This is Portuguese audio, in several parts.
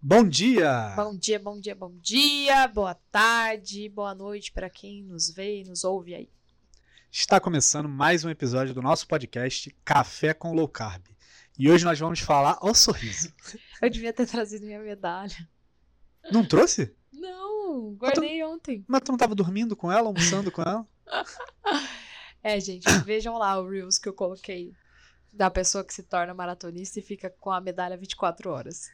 Bom dia! Bom dia, bom dia, bom dia, boa tarde, boa noite para quem nos vê e nos ouve aí. Está começando mais um episódio do nosso podcast Café com Low Carb. E hoje nós vamos falar ao sorriso. Eu devia ter trazido minha medalha. Não trouxe? Não, guardei ontem. Mas tu não estava dormindo com ela, almoçando com ela? É, gente, vejam lá o Reels que eu coloquei da pessoa que se torna maratonista e fica com a medalha 24 horas.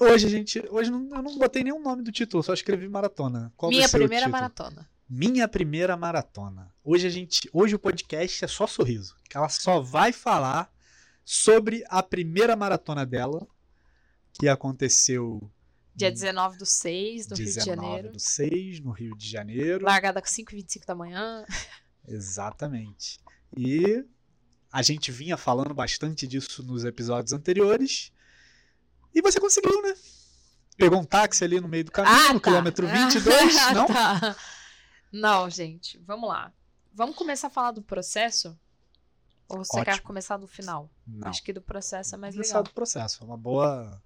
Hoje a gente. Hoje não, eu não botei nenhum nome do título, só escrevi maratona. Qual Minha primeira maratona. Minha primeira maratona. Hoje a gente, hoje o podcast é só sorriso, que ela só vai falar sobre a primeira maratona dela, que aconteceu Dia 19 do 6, no Rio de 19 Janeiro. do 6, no Rio de Janeiro. Largada com 5h25 da manhã. Exatamente. E a gente vinha falando bastante disso nos episódios anteriores. E você conseguiu, né? Pegou um táxi ali no meio do caminho, Ah, no tá. quilômetro 22, Ah, não? tá. Não, gente, vamos lá. Vamos começar a falar do processo? Ou você quer Ótimo. começar do final? Não. Acho que do processo é mais Começar legal. do processo, é uma boa.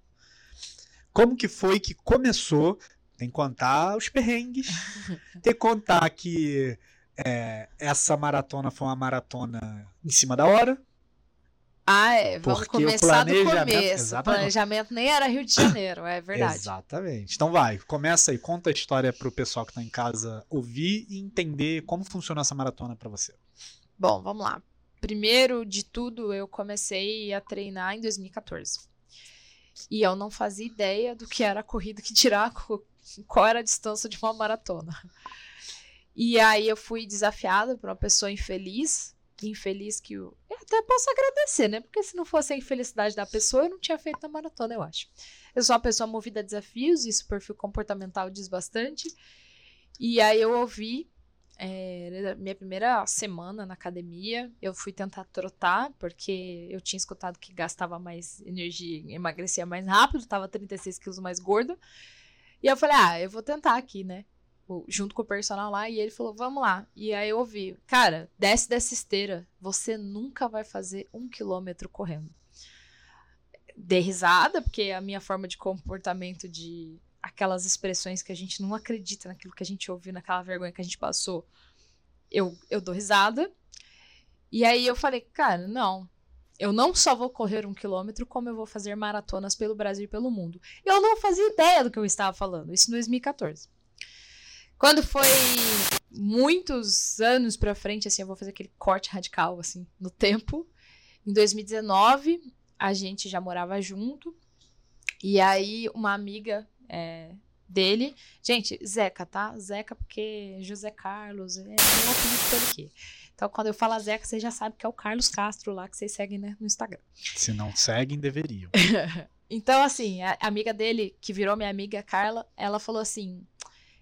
Como que foi que começou? Tem que contar os perrengues. Tem que contar que é, essa maratona foi uma maratona em cima da hora. Ah, é. Vamos Porque o começar do começo. O Exatamente. planejamento nem era Rio de Janeiro, é verdade. Exatamente. Então vai, começa aí, conta a história pro pessoal que tá em casa ouvir e entender como funciona essa maratona pra você. Bom, vamos lá. Primeiro de tudo, eu comecei a treinar em 2014. E eu não fazia ideia do que era a corrida que tirar, co- qual era a distância de uma maratona. E aí eu fui desafiada por uma pessoa infeliz, infeliz que eu, eu até posso agradecer, né? Porque se não fosse a infelicidade da pessoa, eu não tinha feito a maratona, eu acho. Eu sou uma pessoa movida a desafios, isso o perfil comportamental diz bastante. E aí eu ouvi é, minha primeira semana na academia, eu fui tentar trotar, porque eu tinha escutado que gastava mais energia emagrecia mais rápido, tava 36 quilos mais gorda. E eu falei, ah, eu vou tentar aqui, né? O- Junto com o personal lá, e ele falou, vamos lá. E aí eu ouvi, cara, desce dessa esteira, você nunca vai fazer um quilômetro correndo. Dei risada, porque a minha forma de comportamento de aquelas expressões que a gente não acredita naquilo que a gente ouviu, naquela vergonha que a gente passou, eu, eu dou risada. E aí eu falei, cara, não. Eu não só vou correr um quilômetro, como eu vou fazer maratonas pelo Brasil e pelo mundo. Eu não fazia ideia do que eu estava falando, isso em 2014. Quando foi muitos anos pra frente, assim, eu vou fazer aquele corte radical, assim, no tempo. Em 2019, a gente já morava junto. E aí, uma amiga é, dele. Gente, Zeca, tá? Zeca, porque José Carlos é meu apelido pelo quê? Então, quando eu falo Zeca, você já sabe que é o Carlos Castro lá, que vocês seguem né, no Instagram. Se não seguem, deveriam. Então, assim, a a amiga dele, que virou minha amiga Carla, ela falou assim: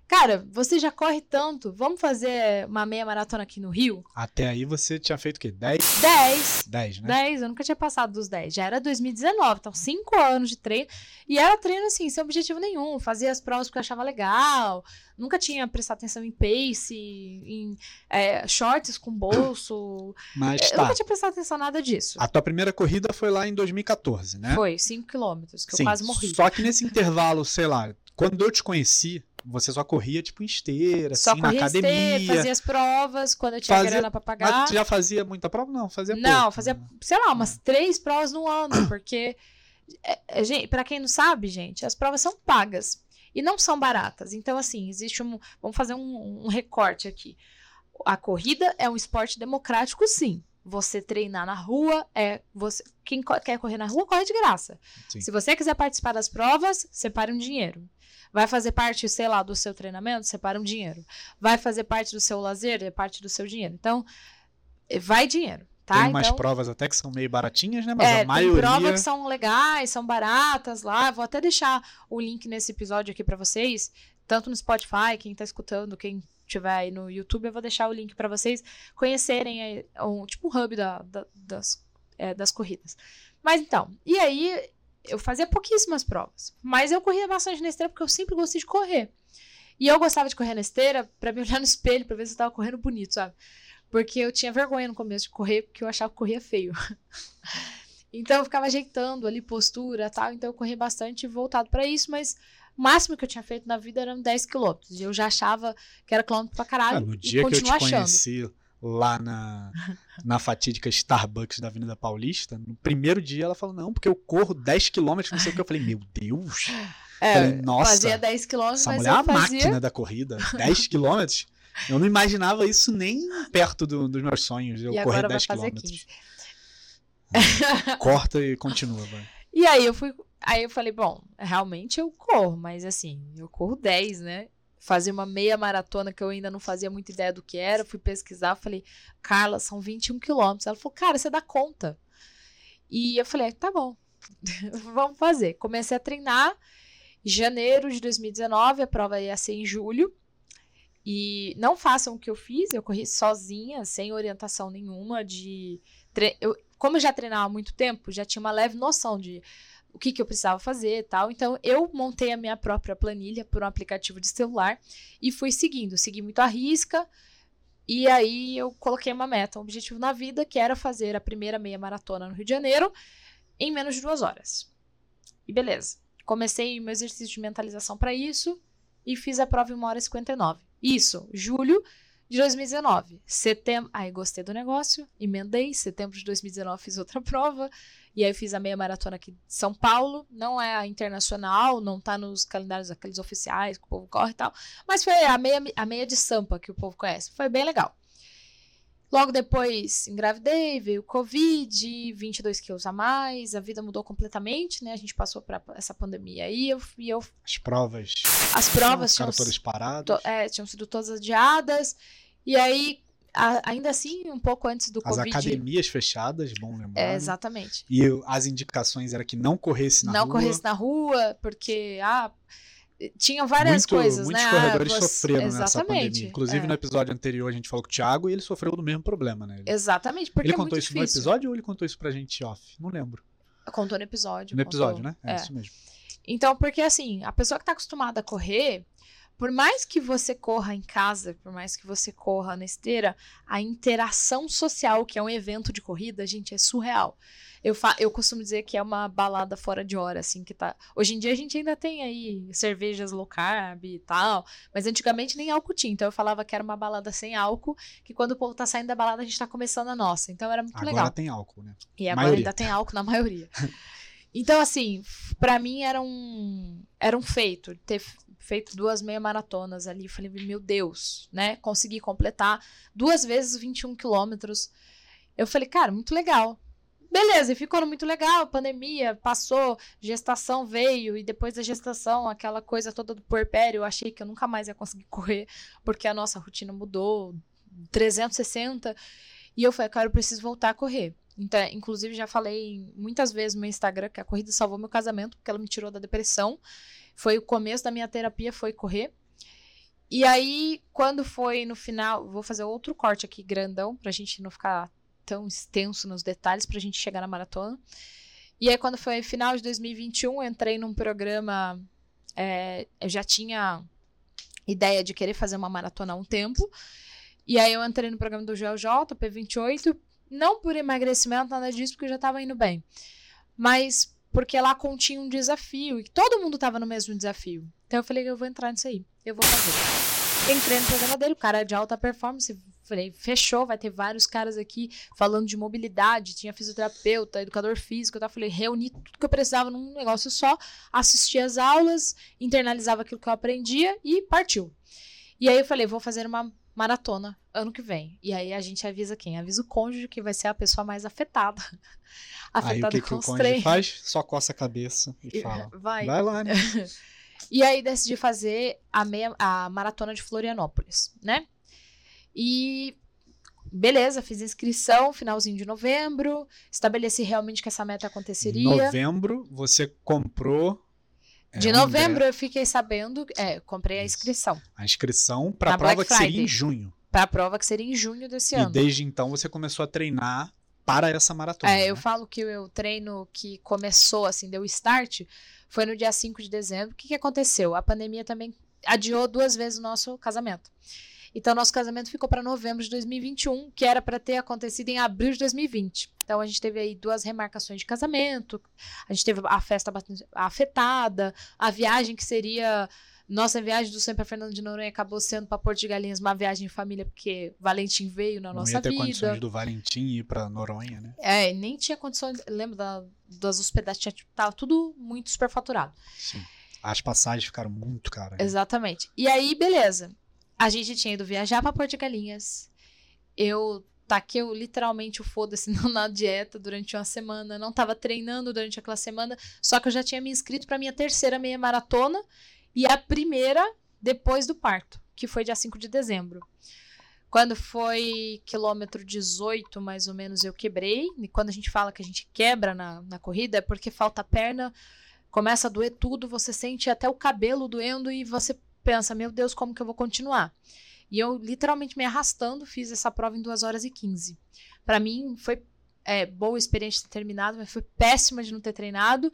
Cara, você já corre tanto, vamos fazer uma meia maratona aqui no Rio? Até aí você tinha feito o quê? 10? 10. 10, né? 10, eu nunca tinha passado dos 10. Já era 2019, então 5 anos de treino. E era treino assim, sem objetivo nenhum. Fazia as provas porque eu achava legal. Nunca tinha prestado atenção em pace, em é, shorts com bolso. Mas Eu tá. nunca tinha prestado atenção em nada disso. A tua primeira corrida foi lá em 2014, né? Foi 5 quilômetros, que Sim, eu quase morri. Só que nesse intervalo, sei lá, quando eu te conheci, você só corria tipo em esteira, Só assim, na academia. esteira, fazia as provas quando eu tinha Fazia- grana pra pagar. Mas já fazia muita prova? Não, fazia Não, pouco, fazia, né? sei lá, umas três provas no ano, porque, é, é, gente, pra quem não sabe, gente, as provas são pagas e não são baratas. Então, assim, existe um. Vamos fazer um, um recorte aqui. A corrida é um esporte democrático, sim. Você treinar na rua é. Você, quem co- quer correr na rua, corre de graça. Sim. Se você quiser participar das provas, separe um dinheiro. Vai fazer parte, sei lá, do seu treinamento, separa um dinheiro. Vai fazer parte do seu lazer, é parte do seu dinheiro. Então, eh, vai dinheiro, tá? Tem umas então, provas até que são meio baratinhas, né? Mas é, a maioria. tem provas que são legais, são baratas lá. Vou até deixar o link nesse episódio aqui pra vocês, tanto no Spotify, quem tá escutando, quem tiver aí no YouTube, eu vou deixar o link pra vocês conhecerem aí, um, tipo um hub da- da- das, é, das corridas. Mas então, e aí eu fazia pouquíssimas provas, mas eu corria bastante na esteira porque eu sempre gostei de correr. E eu gostava de correr na esteira pra me olhar no espelho, pra ver se eu tava correndo bonito, sabe? Porque eu tinha vergonha no começo de correr, porque eu achava que corria feio. Então eu ficava ajeitando ali postura tal. Então eu corri bastante voltado para isso, mas o máximo que eu tinha feito na vida eram 10 quilômetros. E eu já achava que era quilômetro pra caralho. Ah, no dia e que eu te achando. conheci lá na, na fatídica Starbucks da Avenida Paulista, no primeiro dia ela falou, não, porque eu corro 10 quilômetros, não sei o que. Eu falei, meu Deus. É, Falei, nossa, fazia 10 quilômetros, Essa mas mulher é a fazia. máquina da corrida. 10 quilômetros. Eu não imaginava isso nem perto do- dos meus sonhos. Eu e correr agora vai 10 fazer quilômetros. 15. Corta e continua, vai. E aí eu fui. Aí eu falei, bom, realmente eu corro, mas assim, eu corro 10, né? Fazer uma meia maratona que eu ainda não fazia muita ideia do que era. Fui pesquisar, falei, Carla, são 21 quilômetros. Ela falou, cara, você dá conta. E eu falei, tá bom, vamos fazer. Comecei a treinar. Em janeiro de 2019, a prova ia ser em julho. E não façam o que eu fiz, eu corri sozinha, sem orientação nenhuma de. tre- Eu, como eu já treinava há muito tempo, já tinha uma leve noção de o que, que eu precisava fazer e tal. Então, eu montei a minha própria planilha por um aplicativo de celular e fui seguindo. Segui muito a risca. E aí, eu coloquei uma meta, um objetivo na vida, que era fazer a primeira meia maratona no Rio de Janeiro em menos de duas horas. E beleza. Comecei meu exercício de mentalização para isso e fiz a prova em 1 hora e 59. Isso, julho de 2019. Setembro. Aí gostei do negócio, emendei. Setembro de 2019 fiz outra prova. E aí eu fiz a meia maratona aqui de São Paulo. Não é a internacional, não tá nos calendários aqueles oficiais que o povo corre e tal. Mas foi a meia, a meia de Sampa que o povo conhece. Foi bem legal. Logo depois engravidei, veio o Covid, 22 quilos a mais, a vida mudou completamente, né? A gente passou por essa pandemia aí eu, e eu, As provas as provas ficaram tinham, todas paradas. to- é, tinham sido todas adiadas. E aí, a- ainda assim, um pouco antes do As Covid. academias fechadas, bom lembrar. É, né? exatamente. E eu- as indicações era que não corresse na não rua. corresse na rua, porque ah, tinha várias Muito- coisas, muitos né? corredores Ah, você- sofreram nessa Exatamente, pandemia. Inclusive, é. no episódio anterior, a gente falou com o Thiago e ele sofreu do mesmo problema, né? Ele, Exatamente, porque ele é contou isso difícil. no episódio ou ele contou isso pra gente off? Não lembro. Contou no episódio. No episódio, contou. né? É, É. isso mesmo. Então, porque assim, a pessoa que tá acostumada a correr, por mais que você corra em casa, por mais que você corra na esteira, a interação social, que é um evento de corrida, gente, é surreal. Eu, fa eu costumo dizer que é uma balada fora de hora, assim, que tá. Hoje em dia a gente ainda tem aí cervejas low carb e tal, mas antigamente nem álcool tinha. Então eu falava que era uma balada sem álcool, que quando o povo tá saindo da balada a gente tá começando a nossa. Então era muito Agora legal. tem álcool, né? E agora Maioria. ainda tem álcool na maioria. Então, assim, pra mim era um, era um feito ter feito duas meia maratonas ali. Falei, meu Deus, né? Consegui completar duas vezes 21 quilômetros. Eu falei, cara, muito legal. Beleza, e ficou muito legal. Pandemia passou, gestação veio, e depois da gestação, aquela coisa toda do puerpério, eu achei que eu nunca mais ia conseguir correr, porque a nossa rotina mudou 360. E eu falei, cara, eu preciso voltar a correr. Então, inclusive, já falei muitas vezes no meu Instagram que a corrida salvou meu casamento, porque ela me tirou da depressão. Foi o começo da minha terapia, foi correr. E aí, quando foi no final, vou fazer outro corte aqui grandão, pra gente não ficar tão extenso nos detalhes, pra gente chegar na maratona. E aí, quando foi final de 2021, eu entrei num programa. é, eu já tinha ideia de querer fazer uma maratona há um tempo. E aí eu entrei no programa do Joel J, P28, não por emagrecimento, nada disso, porque eu já tava indo bem. Mas porque lá continha um desafio, e todo mundo tava no mesmo desafio. Então eu falei, eu vou entrar nisso aí, eu vou fazer. Entrei no programa dele, o cara é de alta performance, falei, fechou, vai ter vários caras aqui falando de mobilidade, tinha fisioterapeuta, educador físico, eu falei, reuni tudo que eu precisava num negócio só, assisti as aulas, internalizava aquilo que eu aprendia e partiu. E aí eu falei, vou fazer uma maratona ano que vem. E aí a gente avisa quem? Avisa o cônjuge que vai ser a pessoa mais afetada. Aí o afetada que, que com o os cônjuge treinos. faz? Só coça a cabeça e E- fala. Vai. Vai lá, né? E aí decidi fazer a, meia, a maratona de Florianópolis, né? E beleza, fiz inscrição, finalzinho de novembro, estabeleci realmente que essa meta Em aconteceria. novembro, você comprou. É, De novembro eu fiquei sabendo, é, comprei a Isso. inscrição A inscrição para a prova Black que seria em Friday. junho. para a prova que seria em junho desse E ano. desde então você começou a treinar para essa maratona. É, eu né? falo que o treino que começou, assim, deu start, foi no dia 5 de dezembro. O que, que aconteceu? A pandemia também adiou duas vezes o nosso casamento. Então, nosso casamento ficou para novembro de 2021, que era para ter acontecido em abril de 2020. Então, a gente teve aí duas remarcações de casamento, a gente teve a festa afetada, a viagem que seria nossa viagem do Sempre Fernando de Noronha acabou sendo para Porto de Galinhas uma viagem em família, porque Valentim veio na Não nossa ia ter vida. condições do Valentim ir pra Noronha, né? É, nem tinha condições. Lembro da, das hospedagens, tipo, tava tudo muito superfaturado. Sim. As passagens ficaram muito caras. né? Exatamente. E aí, beleza. A gente tinha ido viajar pra Porto de Galinhas. Eu taquei literalmente o foda-se na dieta durante uma semana. Não tava treinando durante aquela semana. Só que eu já tinha me inscrito pra minha terceira meia maratona. E a primeira depois do parto, que foi dia 5 de dezembro. Quando foi quilômetro 18, mais ou menos, eu quebrei. E quando a gente fala que a gente quebra na, na corrida, é porque falta perna, começa a doer tudo, você sente até o cabelo doendo e você pensa, meu Deus, como que eu vou continuar? E eu, literalmente, me arrastando, fiz essa prova em 2 horas e 15. Pra mim, foi é, boa experiência ter terminado, mas foi péssima de não ter treinado,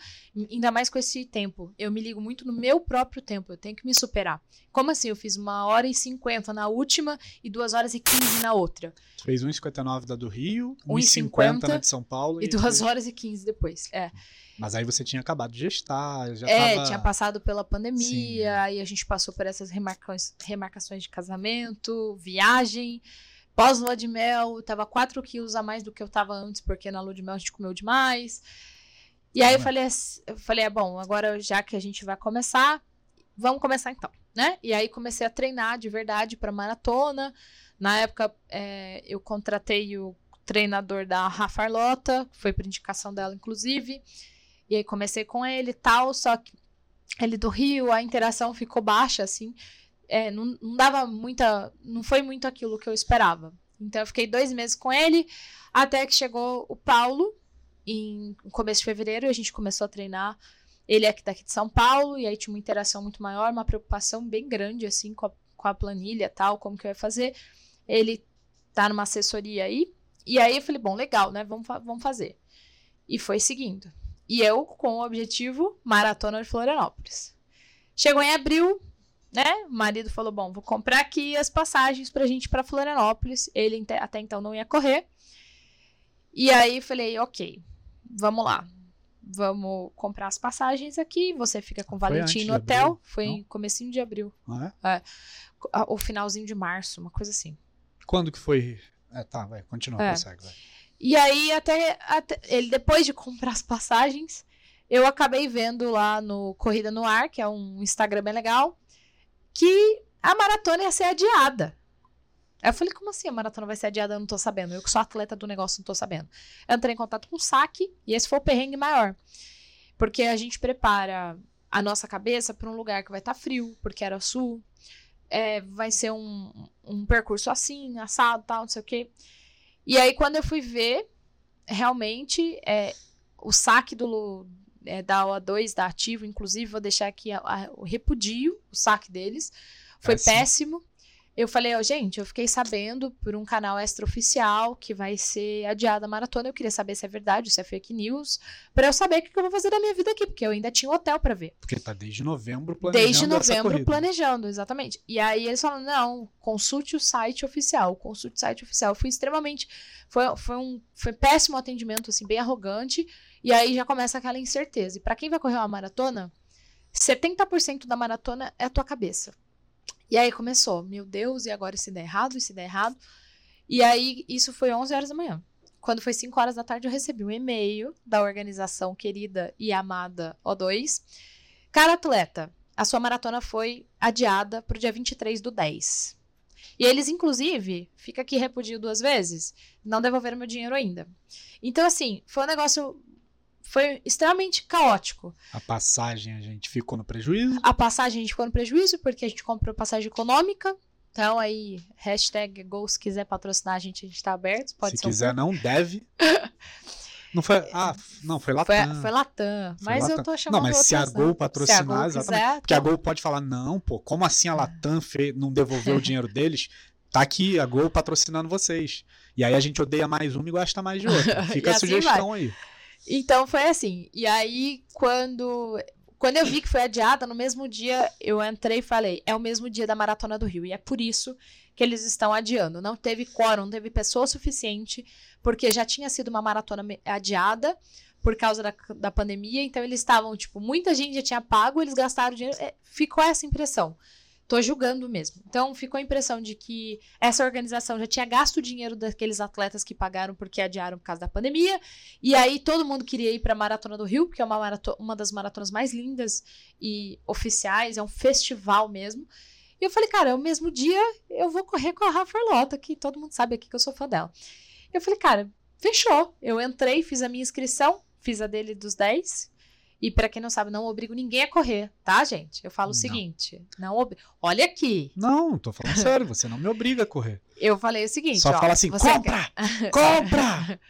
ainda mais com esse tempo. Eu me ligo muito no meu próprio tempo, eu tenho que me superar. Como assim? Eu fiz uma hora e 50 na última e 2 horas e 15 na outra. Fez 1,59 da do Rio, 1,50 1,50 na de São Paulo. E 2 horas e 15 depois. É. Mas aí você tinha acabado de gestar, já É, tava... tinha passado pela pandemia, Sim. aí a gente passou por essas remarcações, remarcações de casamento, viagem, pós-lua de mel, tava 4 quilos a mais do que eu tava antes, porque na lua de mel a gente comeu demais. E aí eu Ué. falei, eu falei, é bom, agora já que a gente vai começar, vamos começar então, né? E aí comecei a treinar de verdade pra maratona. Na época, é, eu contratei o treinador da Rafa Arlota, foi por indicação dela, inclusive. E aí comecei com ele e tal, só que ele do Rio, a interação ficou baixa, assim. É, não, não dava muita. Não foi muito aquilo que eu esperava. Então eu fiquei dois meses com ele, até que chegou o Paulo, em começo de fevereiro, e a gente começou a treinar. Ele é aqui daqui de São Paulo, e aí tinha uma interação muito maior, uma preocupação bem grande, assim, com a, com a planilha tal, como que eu ia fazer. Ele tá numa assessoria aí, e aí eu falei, bom, legal, né? Vamos, vamos fazer. E foi seguindo. E eu com o objetivo Maratona de Florianópolis. Chegou em abril, né? O marido falou: Bom, vou comprar aqui as passagens pra gente ir pra Florianópolis. Ele até então não ia correr. E aí falei: Ok, vamos lá. Vamos comprar as passagens aqui. Você fica com o Valentim no hotel. abril, Foi não? em comecinho de abril. Não é? Ah, O finalzinho de março, uma coisa assim. Quando que foi? É, tá, vai, continua, É. prossegue, vai. E aí, até, até- ele, depois de comprar as passagens, eu acabei vendo lá no Corrida no Ar, que é um Instagram bem legal, que a maratona ia ser adiada. Eu falei, como assim a maratona vai ser adiada? Eu não tô sabendo. Eu que sou atleta do negócio, não tô sabendo. Eu entrei em contato com o saque e esse foi o perrengue maior. Porque a gente prepara a nossa cabeça para um lugar que vai estar frio, porque era sul. É, vai ser um, um percurso assim, assado, tal, não sei o quê. E aí, quando eu fui ver, realmente, é, o saque do, é, da OA2, da Ativo, inclusive, vou deixar aqui a- a- o repudio, o saque deles. Foi Péssimo. péssimo. Eu falei, ó, gente, eu fiquei sabendo por um canal extraoficial que vai ser adiada a maratona. Eu queria saber se é verdade, se é fake news, pra eu saber o que eu vou fazer da minha vida aqui, porque eu ainda tinha um hotel pra ver. Porque tá desde novembro planejando Desde novembro planejando, exatamente. E aí eles falaram: não, consulte o site oficial, consulte o site oficial. Eu fui extremamente. Foi, foi um foi péssimo atendimento, assim, bem arrogante. E aí já começa aquela incerteza. E pra quem vai correr uma maratona, 70% da maratona é a tua cabeça. E aí começou, meu Deus, e agora se der errado, e se der errado. E aí isso foi 11 horas da manhã. Quando foi 5 horas da tarde, eu recebi um e-mail da organização querida e amada O2. Cara atleta, a sua maratona foi adiada para o dia 23 do 10. E eles, inclusive, fica aqui repudio duas vezes, não devolveram meu dinheiro ainda. Então, assim, foi um negócio. Foi extremamente caótico. A passagem a gente ficou no prejuízo. A passagem a gente ficou no prejuízo, porque a gente comprou passagem econômica. Então, aí, hashtag Gol, se quiser patrocinar a gente, a gente tá aberto. Pode Se ser um quiser, não deve. Não foi. Ah, não, foi Latam. Foi, foi Latam. Foi Mas eu Latam. tô chamando Não, mas se a outras, né? Gol patrocinar, Se a Gol exatamente. quiser, Porque a tá- Gol pode falar, não, pô, como assim a Latam fe- não devolveu o dinheiro deles? Tá aqui a Gol patrocinando vocês. E aí a gente odeia mais uma e gosta mais de outra. Fica a assim sugestão aí. Então foi assim. E aí, quando, quando eu vi que foi adiada, no mesmo dia eu entrei e falei: é o mesmo dia da Maratona do Rio. E é por isso que eles estão adiando. Não teve quórum, não teve pessoa suficiente, porque já tinha sido uma maratona adiada por causa da, da pandemia, então eles estavam, tipo, muita gente já tinha pago, eles gastaram dinheiro, é, ficou essa impressão. Tô julgando mesmo. Então ficou a impressão de que essa organização já tinha gasto o dinheiro daqueles atletas que pagaram porque adiaram por causa da pandemia. E aí todo mundo queria ir para a Maratona do Rio, que é uma, uma das maratonas mais lindas e oficiais, é um festival mesmo. E eu falei, cara, é o mesmo dia eu vou correr com a Rafa Arlota, que todo mundo sabe aqui que eu sou fã dela. Eu falei, cara, fechou. Eu entrei, fiz a minha inscrição, fiz a dele dos 10, e para quem não sabe, não obrigo ninguém a correr, tá, gente? Eu falo não. o seguinte, não ob... olha aqui. Não, tô falando sério, você não me obriga a correr. Eu falei o seguinte, Só ó, fala assim, compra! Quer... compra!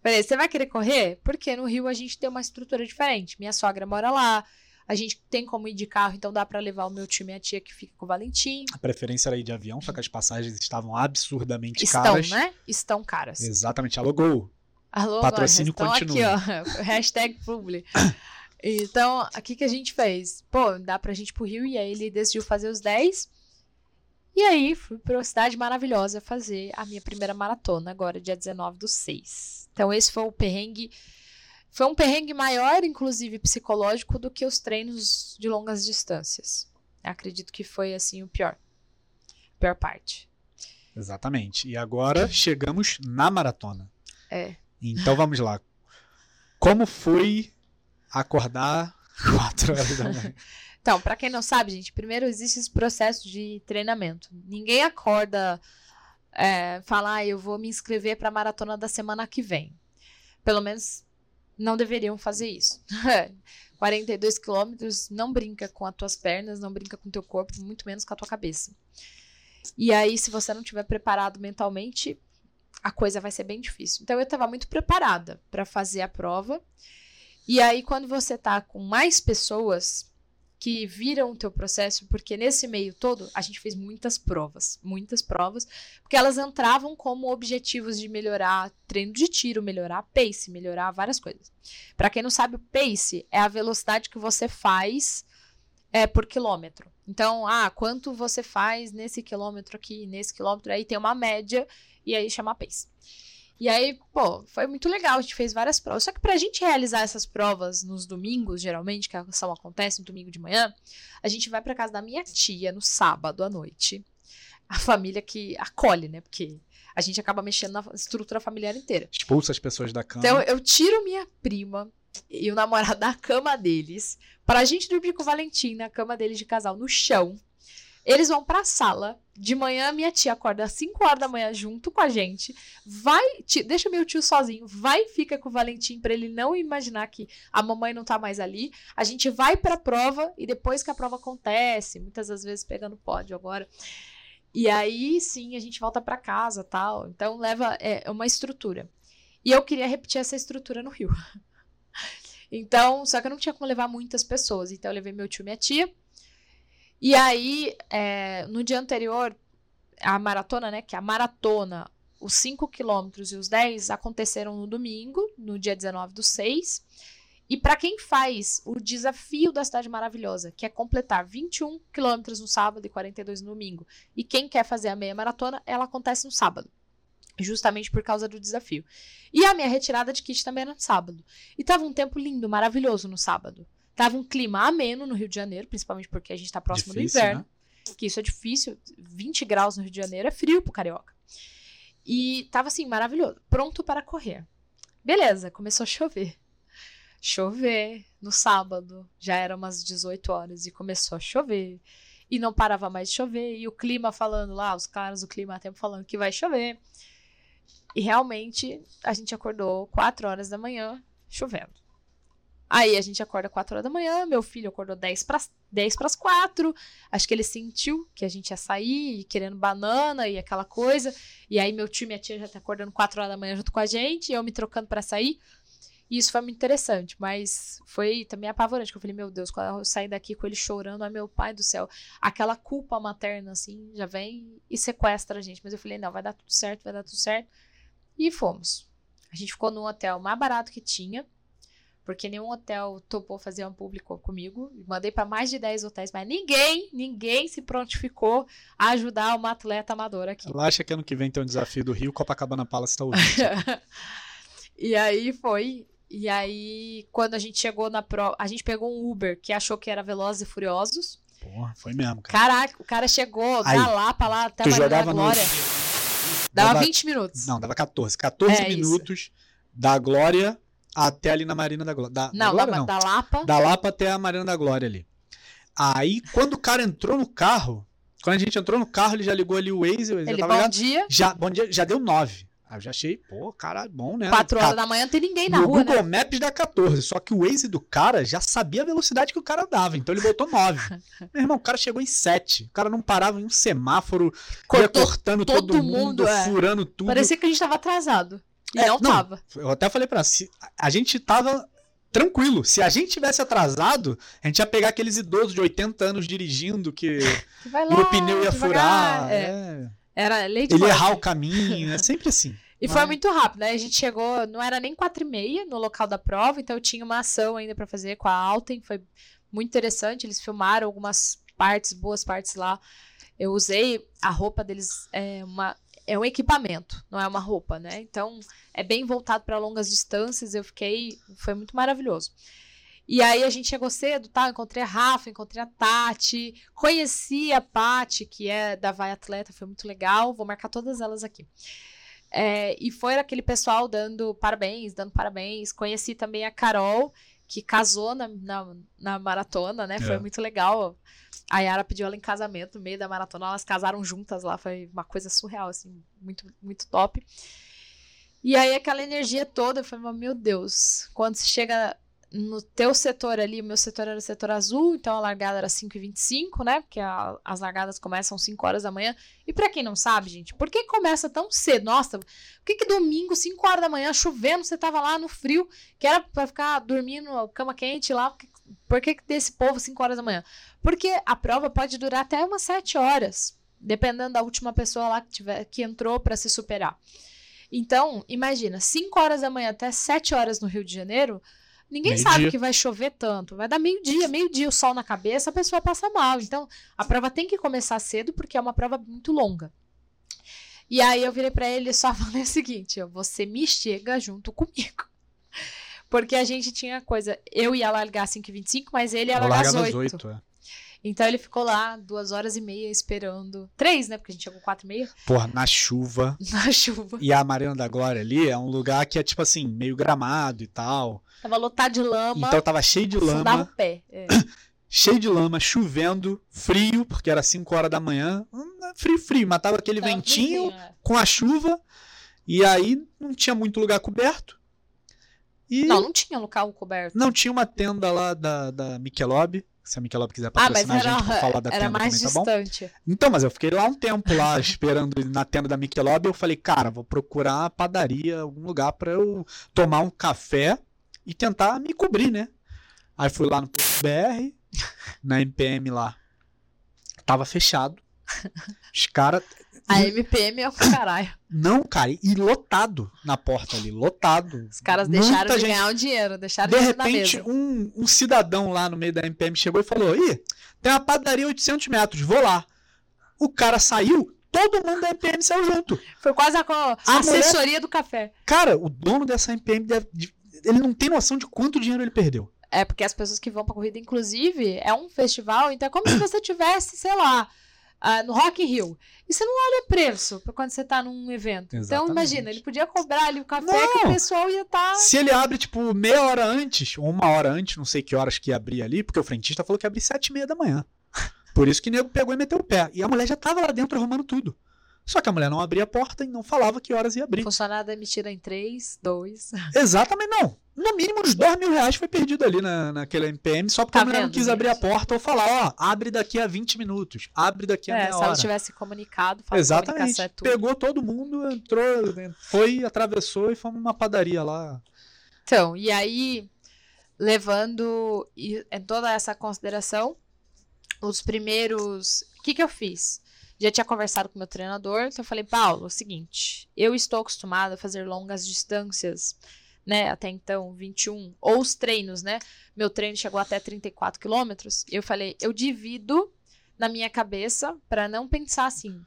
Falei, você vai querer correr? Porque no Rio a gente tem uma estrutura diferente. Minha sogra mora lá, a gente tem como ir de carro, então dá para levar o meu tio e minha tia que fica com o Valentim. A preferência era ir de avião, só que as passagens estavam absurdamente Estão, caras. Estão, né? Estão caras. Exatamente, alugou. Alô, Patrocínio continua. aqui, ó. Hashtag publi. Então, o que, que a gente fez? Pô, dá pra gente ir pro Rio, e aí ele decidiu fazer os 10. E aí, fui pra uma cidade maravilhosa fazer a minha primeira maratona, agora, dia 19 do 6. Então, esse foi o perrengue. Foi um perrengue maior, inclusive psicológico, do que os treinos de longas distâncias. Acredito que foi, assim, o pior. A pior parte. Exatamente. E agora chegamos na maratona. É. Então vamos lá. Como foi acordar 4 horas da manhã. então, para quem não sabe, gente, primeiro existe esse processo de treinamento. Ninguém acorda, é, fala, ah, eu vou me inscrever para a maratona da semana que vem. Pelo menos não deveriam fazer isso. 42 quilômetros, não brinca com as tuas pernas, não brinca com o teu corpo, muito menos com a tua cabeça. E aí, se você não estiver preparado mentalmente, a coisa vai ser bem difícil. Então, eu estava muito preparada para fazer a prova. E aí, quando você tá com mais pessoas que viram o teu processo, porque nesse meio todo a gente fez muitas provas, muitas provas, porque elas entravam como objetivos de melhorar treino de tiro, melhorar pace, melhorar várias coisas. Para quem não sabe, o pace é a velocidade que você faz é, por quilômetro. Então, ah, quanto você faz nesse quilômetro aqui, nesse quilômetro, aí tem uma média e aí chama pace. E aí, pô, foi muito legal. A gente fez várias provas. Só que pra gente realizar essas provas nos domingos, geralmente, que a ação acontece no domingo de manhã, a gente vai pra casa da minha tia no sábado à noite. A família que acolhe, né? Porque a gente acaba mexendo na estrutura familiar inteira. Expulsa as pessoas da cama. Então, eu tiro minha prima e o namorado da cama deles pra gente dormir com o Valentim na cama deles de casal no chão. Eles vão pra sala. De manhã, minha tia acorda às 5 horas da manhã junto com a gente. Vai, deixa meu tio sozinho, vai e fica com o Valentim para ele não imaginar que a mamãe não tá mais ali. A gente vai pra prova e depois que a prova acontece, muitas das vezes pegando pódio agora. E aí sim a gente volta para casa tal. Então leva é, uma estrutura. E eu queria repetir essa estrutura no Rio. Então, só que eu não tinha como levar muitas pessoas. Então eu levei meu tio e minha tia. E aí, é, no dia anterior, a maratona, né? Que é a maratona, os 5 quilômetros e os 10 aconteceram no domingo, no dia 19 do 6. E para quem faz o desafio da Cidade Maravilhosa, que é completar 21 quilômetros no sábado e 42 no domingo, e quem quer fazer a meia maratona, ela acontece no sábado. Justamente por causa do desafio. E a minha retirada de kit também era no sábado. E tava um tempo lindo, maravilhoso no sábado. Tava um clima ameno no Rio de Janeiro, principalmente porque a gente tá próximo difícil, do inverno. Né? Que isso é difícil. 20 graus no Rio de Janeiro é frio pro carioca. E tava assim, maravilhoso. Pronto para correr. Beleza, começou a chover. Chover no sábado. Já era umas 18 horas e começou a chover. E não parava mais de chover. E o clima falando lá, os caras do clima tempo falando que vai chover. E realmente a gente acordou 4 horas da manhã chovendo. Aí a gente acorda 4 horas da manhã, meu filho acordou 10 para 10 para as 4. Acho que ele sentiu que a gente ia sair, querendo banana e aquela coisa. E aí meu tio e minha tia já tá acordando 4 horas da manhã junto com a gente, e eu me trocando para sair. E isso foi muito interessante, mas foi também apavorante, que eu falei, meu Deus, quando eu sair daqui com ele chorando, ai meu pai do céu, aquela culpa materna, assim, já vem e sequestra a gente. Mas eu falei, não, vai dar tudo certo, vai dar tudo certo. E fomos. A gente ficou num hotel mais barato que tinha, porque nenhum hotel topou fazer um público comigo. Mandei para mais de 10 hotéis, mas ninguém, ninguém se prontificou a ajudar uma atleta amadora aqui. Ela acha que ano que vem tem um desafio do Rio, Copacabana Palace tá ouvindo. e aí foi. E aí, quando a gente chegou na prova, a gente pegou um Uber que achou que era Velozes e Furiosos. Porra, foi mesmo, cara. Caraca, o cara chegou da Lapa lá até tu a da jogava no- Glória. Dava Dava- 20 minutos. Não, dava 14. 14 É, isso. minutos da Glória até ali na Marina da Glória. Da, da Não, Glória, da, não. da Lapa. Da Lapa até a Marina da Glória ali. Aí, quando o cara entrou no carro, quando a gente entrou no carro, ele já ligou ali o Waze, já Ele, tava bom ligado. dia. Já, bom dia, já deu 9. Aí eu já achei, pô, cara, bom, né? 4 horas da manhã não tem ninguém na no rua, Google né? Maps dá 14, só que o Waze do cara já sabia a velocidade que o cara dava, então ele botou 9. Meu irmão, o cara chegou em 7. O cara não parava em um semáforo, ia Cortou cortando todo, todo mundo, mundo, é. furando tudo. Parecia que a gente tava atrasado. E É, não, não. tava. Eu até falei pra ela, se a gente tava tranquilo. Se a gente tivesse atrasado, a gente ia pegar aqueles idosos de 80 anos dirigindo que lá, o pneu ia devagar. furar. É. é. Era leite Ele errar o caminho, é sempre assim. E foi muito rápido, né? A gente chegou, não era nem quatro e meia no local da prova, então eu tinha uma ação ainda pra fazer com a Alten, foi muito interessante. Eles filmaram algumas partes, boas partes lá. Eu usei a roupa deles, é, uma, é um equipamento, não é uma roupa, né? Então é bem voltado para longas distâncias. Eu fiquei, foi muito maravilhoso. E aí a gente chegou cedo, tá? Encontrei a Rafa, encontrei a Tati, conheci a Pati, que é da Vai Atleta, foi muito legal. Vou marcar todas elas aqui. É, e foi aquele pessoal dando parabéns, dando parabéns. Conheci também a Carol, que casou na, na, na maratona, né? Foi É. muito legal. A Yara pediu ela em casamento no meio da maratona, elas casaram juntas lá, foi uma coisa surreal, assim, muito, muito top. E aí aquela energia toda, eu falei, meu Deus, quando você chega no teu setor ali, o meu setor era o setor azul, então a largada era 5h25, né? Porque a- as largadas começam 5 horas da manhã. E pra quem não sabe, gente, por que começa tão cedo? Nossa, por que, que domingo, 5 horas da manhã, chovendo, você tava lá no frio, que era pra ficar dormindo, cama quente lá? Por que- Por que, que desse povo 5 horas da manhã? Porque a prova pode durar até umas 7 horas, dependendo da última pessoa lá que, tiver, que entrou pra se superar. Então, imagina, 5 horas da manhã até 7 horas no Rio de Janeiro, ninguém Meio-dia. sabe que vai chover tanto. Vai dar meio-dia, meio-dia, o sol na cabeça, a pessoa passa mal. Então, a prova tem que começar cedo, porque é uma prova muito longa. E aí eu virei pra ele só falei o seguinte: você me chega junto comigo. Porque a gente tinha coisa, eu ia largar às 5h25, mas ele ia Eu largar às 8. 8. é. Então ele ficou lá duas horas e meia esperando. Três, né? Porque a gente chegou quatro e meia Porra, na chuva. na chuva. E a Marina da Glória ali é um lugar que é tipo assim, meio gramado e tal. Tava lotado de lama. Então tava cheio de lama, o pé. É. cheio de lama, chovendo, frio, porque era 5 horas da manhã. Hum, Frio, frio, matava aquele Tava ventinho friozinho, é. com a chuva. E aí não tinha muito lugar coberto. E Não, não tinha local coberto. não tinha uma tenda lá da, da Michelob. Se a Michelob quiser Ah, patrocinar a era, gente pra falar da era tenda mais também, tá bom? distante. Então, mas eu fiquei lá um tempo lá esperando na tenda da Michelob. Eu falei, cara, vou procurar uma padaria, algum lugar pra eu tomar um café e tentar me cobrir, né? Aí fui lá no BR, na MPM lá. Tava fechado. Os caras. A MPM é o caralho. Não, cara, e lotado na porta ali, lotado. Os caras Muita deixaram de gente. ganhar o dinheiro, deixaram De dinheiro na repente, um, um cidadão lá no meio da MPM chegou e falou: Ih, tem uma padaria a 800 metros, vou lá. O cara saiu, todo mundo da MPM saiu junto. Foi quase a, a A mulher- assessoria do café. Cara, o dono dessa MPM deve. de- Ele não tem noção de quanto dinheiro ele perdeu. É, porque as pessoas que vão pra corrida, inclusive, é um festival, então é como se você tivesse, sei lá, ah, no Rock in Rio. E você não olha preço pra quando você tá num evento. Então, Exatamente. imagina, ele podia cobrar ali o café Não. que o pessoal ia estar. Se ele abre, tipo, meia hora antes, ou uma hora antes, não sei que horas que ia abrir ali, porque o frentista falou que ia abrir sete e meia da manhã. Por isso que o nego pegou e meteu o pé. E a mulher já tava lá dentro arrumando tudo. Só que a mulher não abria a porta e não falava que horas ia abrir. Funcionário me tira em 3, 2. Exatamente, não. No mínimo, uns dois mil reais foi perdido ali na, naquele MPM, só porque Tá a mulher não vendo, quis gente? abrir a porta ou falar, ó, abre daqui a 20 minutos, abre daqui a É, meia se ela hora. tivesse comunicado, fala Exatamente. comunicação é tudo. Pegou todo mundo, entrou, foi, atravessou e fomos numa padaria lá. Então, e aí, levando em toda essa consideração, os primeiros. O que, que eu fiz? Já tinha conversado com meu treinador, então eu falei, Paulo, é o seguinte, eu estou acostumado a fazer longas distâncias né, até então 21, ou os treinos, né? Meu treino chegou até 34 quilômetros. Eu falei, eu divido na minha cabeça para não pensar assim.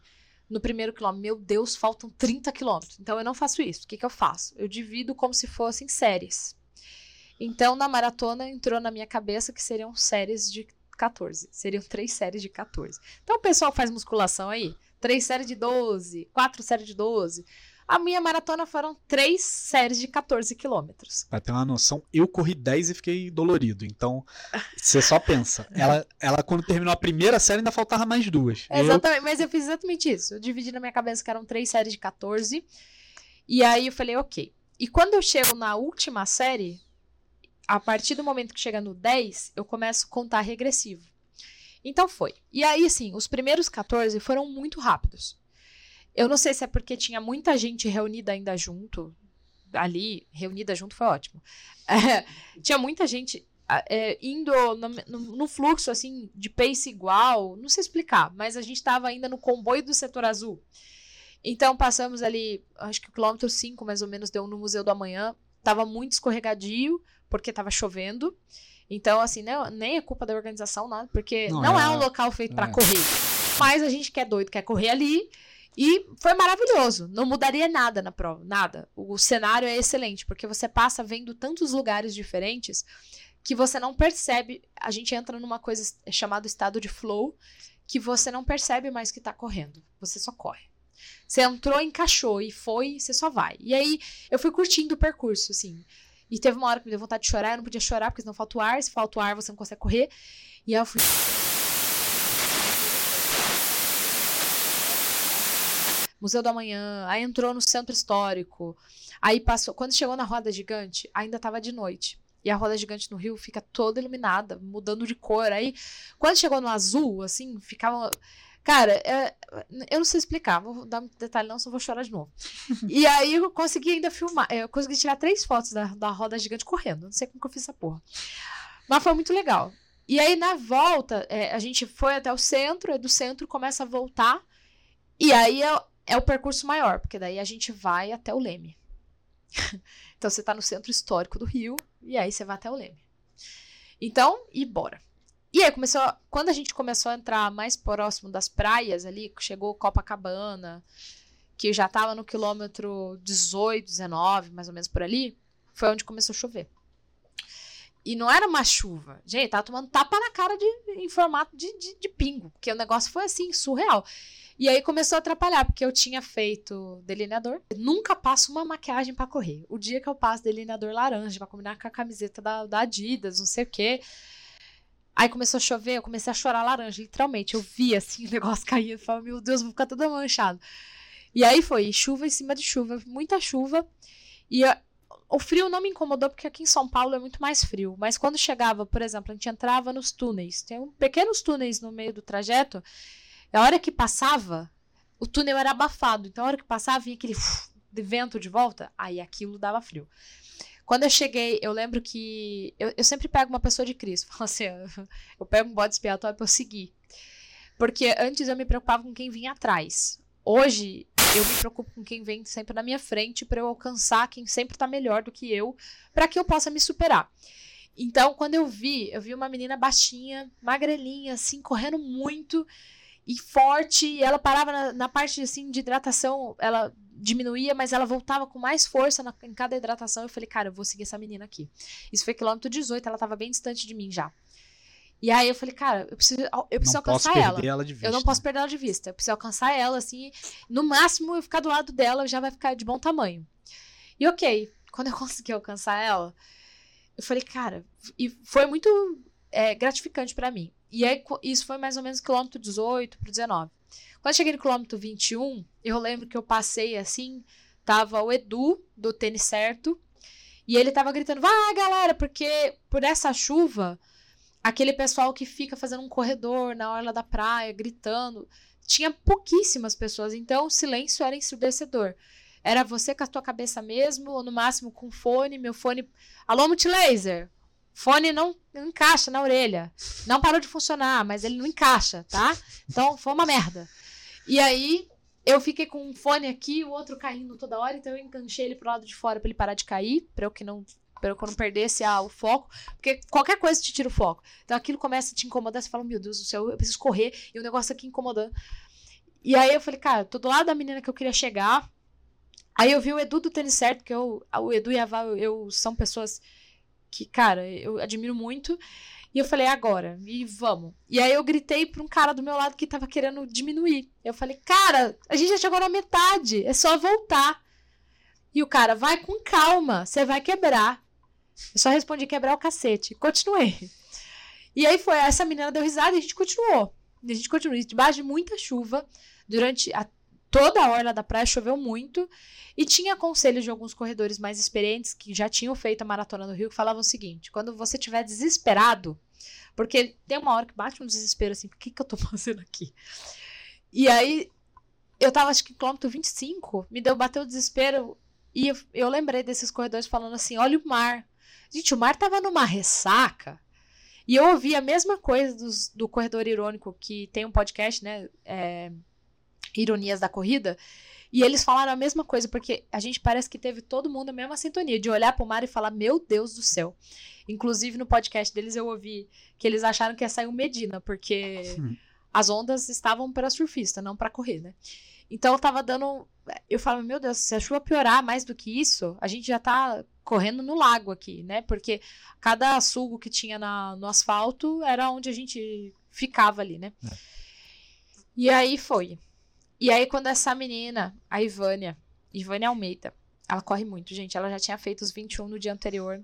No primeiro quilômetro, meu Deus, faltam 30 quilômetros. Então eu não faço isso. O que, que eu faço? Eu divido como se fossem séries. Então, na maratona, entrou na minha cabeça que seriam séries de 14. Seriam três séries de 14. Então, o pessoal faz musculação aí. Três séries de 12, quatro séries de 12. A minha maratona foram três séries de 14 quilômetros. Pra ter uma noção, eu corri 10 e fiquei dolorido. Então, você só pensa. Ela, ela, quando terminou a primeira série, ainda faltava mais duas. Exatamente, eu... mas eu fiz exatamente isso. Eu dividi na minha cabeça que eram três séries de 14. E aí eu falei, ok. E quando eu chego na última série, a partir do momento que chega no 10, eu começo a contar regressivo. Então foi. E aí, assim, os primeiros 14 foram muito rápidos. Eu não sei se é porque tinha muita gente reunida ainda junto. Ali, reunida junto foi ótimo. É, tinha muita gente é, indo no, no, no, fluxo, assim, de pace igual. Não sei explicar, mas a gente estava ainda no comboio do setor azul. Então, passamos ali, acho que o quilômetro 5, mais ou menos, deu no Museu do Amanhã. Tava muito escorregadio, porque tava chovendo. Então, assim, não, nem é culpa da organização, nada, porque não, não é, é, um local feito para é. correr. Mas a gente quer doido, quer correr ali. E foi maravilhoso. Não mudaria nada na prova, nada. O cenário é excelente, porque você passa vendo tantos lugares diferentes que você não percebe. A gente entra numa coisa chamada estado de flow, que você não percebe mais que está correndo. Você só corre. Você entrou, encaixou e foi, você só vai. E aí eu fui curtindo o percurso, assim. E teve uma hora que me deu vontade de chorar, eu não podia chorar, porque senão falta o ar. Se falta o ar, você não consegue correr. E aí eu fui. Museu do Amanhã, aí entrou no Centro Histórico, aí passou. Quando chegou na Roda Gigante, ainda estava de noite. E a roda gigante no Rio fica toda iluminada, mudando de cor. Aí, quando chegou no azul, assim, ficava. Cara, é... eu não sei explicar, vou dar um detalhe, não, só vou chorar de novo. e aí eu consegui ainda filmar, eu consegui tirar três fotos da, da roda gigante correndo. Não sei como que eu fiz essa porra. Mas foi muito legal. E aí, na volta, é, a gente foi até o centro, e do centro começa a voltar. E aí eu, é o percurso maior, porque daí a gente vai até o Leme. então você está no centro histórico do Rio e aí você vai até o Leme. Então, e bora. E aí começou, quando a gente começou a entrar mais próximo das praias ali, chegou Copacabana, que já estava no quilômetro 18, 19, mais ou menos por ali, foi onde começou a chover. E não era uma chuva. Gente, tava tomando tapa na cara de, em formato de, de, de pingo, porque o negócio foi assim, surreal. E aí começou a atrapalhar, porque eu tinha feito delineador. nunca passo uma maquiagem para correr. O dia que eu passo delineador laranja para combinar com a camiseta da, da Adidas, não sei o quê. Aí começou a chover, eu comecei a chorar laranja, literalmente. Eu vi assim o negócio cair, eu falei, meu Deus, vou ficar toda manchada. E aí foi chuva em cima de chuva, muita chuva. E eu, o frio não me incomodou porque aqui em São Paulo é muito mais frio. Mas quando chegava, por exemplo, a gente entrava nos túneis. Tem um, pequenos túneis no meio do trajeto a hora que passava, o túnel era abafado. Então, a hora que passava, vinha aquele de vento de volta. Aí aquilo dava frio. Quando eu cheguei, eu lembro que. Eu, eu sempre pego uma pessoa de Cristo. Falo assim, eu pego um bode expiatório pra eu seguir. Porque antes eu me preocupava com quem vinha atrás. Hoje, eu me preocupo com quem vem sempre na minha frente para eu alcançar quem sempre tá melhor do que eu, para que eu possa me superar. Então, quando eu vi, eu vi uma menina baixinha, magrelinha, assim, correndo muito e forte, e ela parava na, na, parte assim de hidratação, ela diminuía, mas ela voltava com mais força na, em cada hidratação. Eu falei, cara, eu vou seguir essa menina aqui. Isso foi quilômetro 18, ela tava bem distante de mim já. E aí eu falei, cara, eu preciso, eu preciso alcançar ela. ela vista, eu não posso perder ela de vista. Eu preciso alcançar ela, assim. No máximo, eu ficar do lado dela já vai ficar de bom tamanho. E ok, quando eu consegui alcançar ela, eu falei, cara, e foi muito é, gratificante para mim. E aí, isso foi mais ou menos quilômetro 18 para 19. Quando eu cheguei no quilômetro 21, eu lembro que eu passei assim, tava o Edu, do tênis certo, e ele tava gritando, vai galera, porque por essa chuva, aquele pessoal que fica fazendo um corredor na orla da praia, gritando, tinha pouquíssimas pessoas, então o silêncio era ensurdecedor. Era você com a tua cabeça mesmo, ou no máximo com fone, meu fone. Alô, multilaser! Fone não, não encaixa na orelha. Não parou de funcionar, mas ele não encaixa, tá? Então foi uma merda. E aí eu fiquei com um fone aqui, o outro caindo toda hora, então eu enganchei ele pro lado de fora para ele parar de cair, para eu que não para eu não perdesse ah, o foco, porque qualquer coisa te tira o foco. Então aquilo começa a te incomodar, você fala, meu Deus do céu, eu preciso correr, e o negócio aqui incomodando. E aí eu falei, cara, tô do lado da menina que eu queria chegar. Aí eu vi o Edu do tênis certo, porque eu, o Edu e a Val, eu, são pessoas que, cara, eu admiro muito. E eu falei, agora, e vamos. E aí eu gritei pra um cara do meu lado que tava querendo diminuir. Eu falei, cara, a gente já chegou na metade, é só voltar. E o cara, vai com calma, você vai quebrar. Eu só respondi quebrar o cacete. Continuei. E aí foi, essa menina deu risada e a gente continuou. A gente continuou. Debaixo de muita chuva, durante toda a orla da praia choveu muito. E tinha conselhos de alguns corredores mais experientes que já tinham feito a maratona do Rio que falavam o seguinte: quando você estiver desesperado, porque tem uma hora que bate um desespero assim, o que, que eu tô fazendo aqui? E aí, eu tava acho que quilômetro 25, me deu, bateu o desespero. E eu, eu lembrei desses corredores falando assim: olha o mar. Gente, o mar tava numa ressaca. E eu ouvi a mesma coisa dos, do Corredor Irônico, que tem um podcast, né? É, Ironias da Corrida. E eles falaram a mesma coisa, porque a gente parece que teve todo mundo a mesma sintonia, de olhar pro mar e falar, meu Deus do céu. Inclusive, no podcast deles eu ouvi que eles acharam que ia sair um Medina, porque as ondas estavam para surfista, não para correr, né? Então eu tava dando. Eu falava, meu Deus, se a chuva piorar mais do que isso, a gente já tá correndo no lago aqui, né? Porque cada sugo que tinha na, no asfalto era onde a gente ficava ali, né? É. E aí foi. E aí, quando essa menina, a Ivânia, Ivânia Almeida, ela corre muito, gente. Ela já tinha feito os 21 no dia anterior.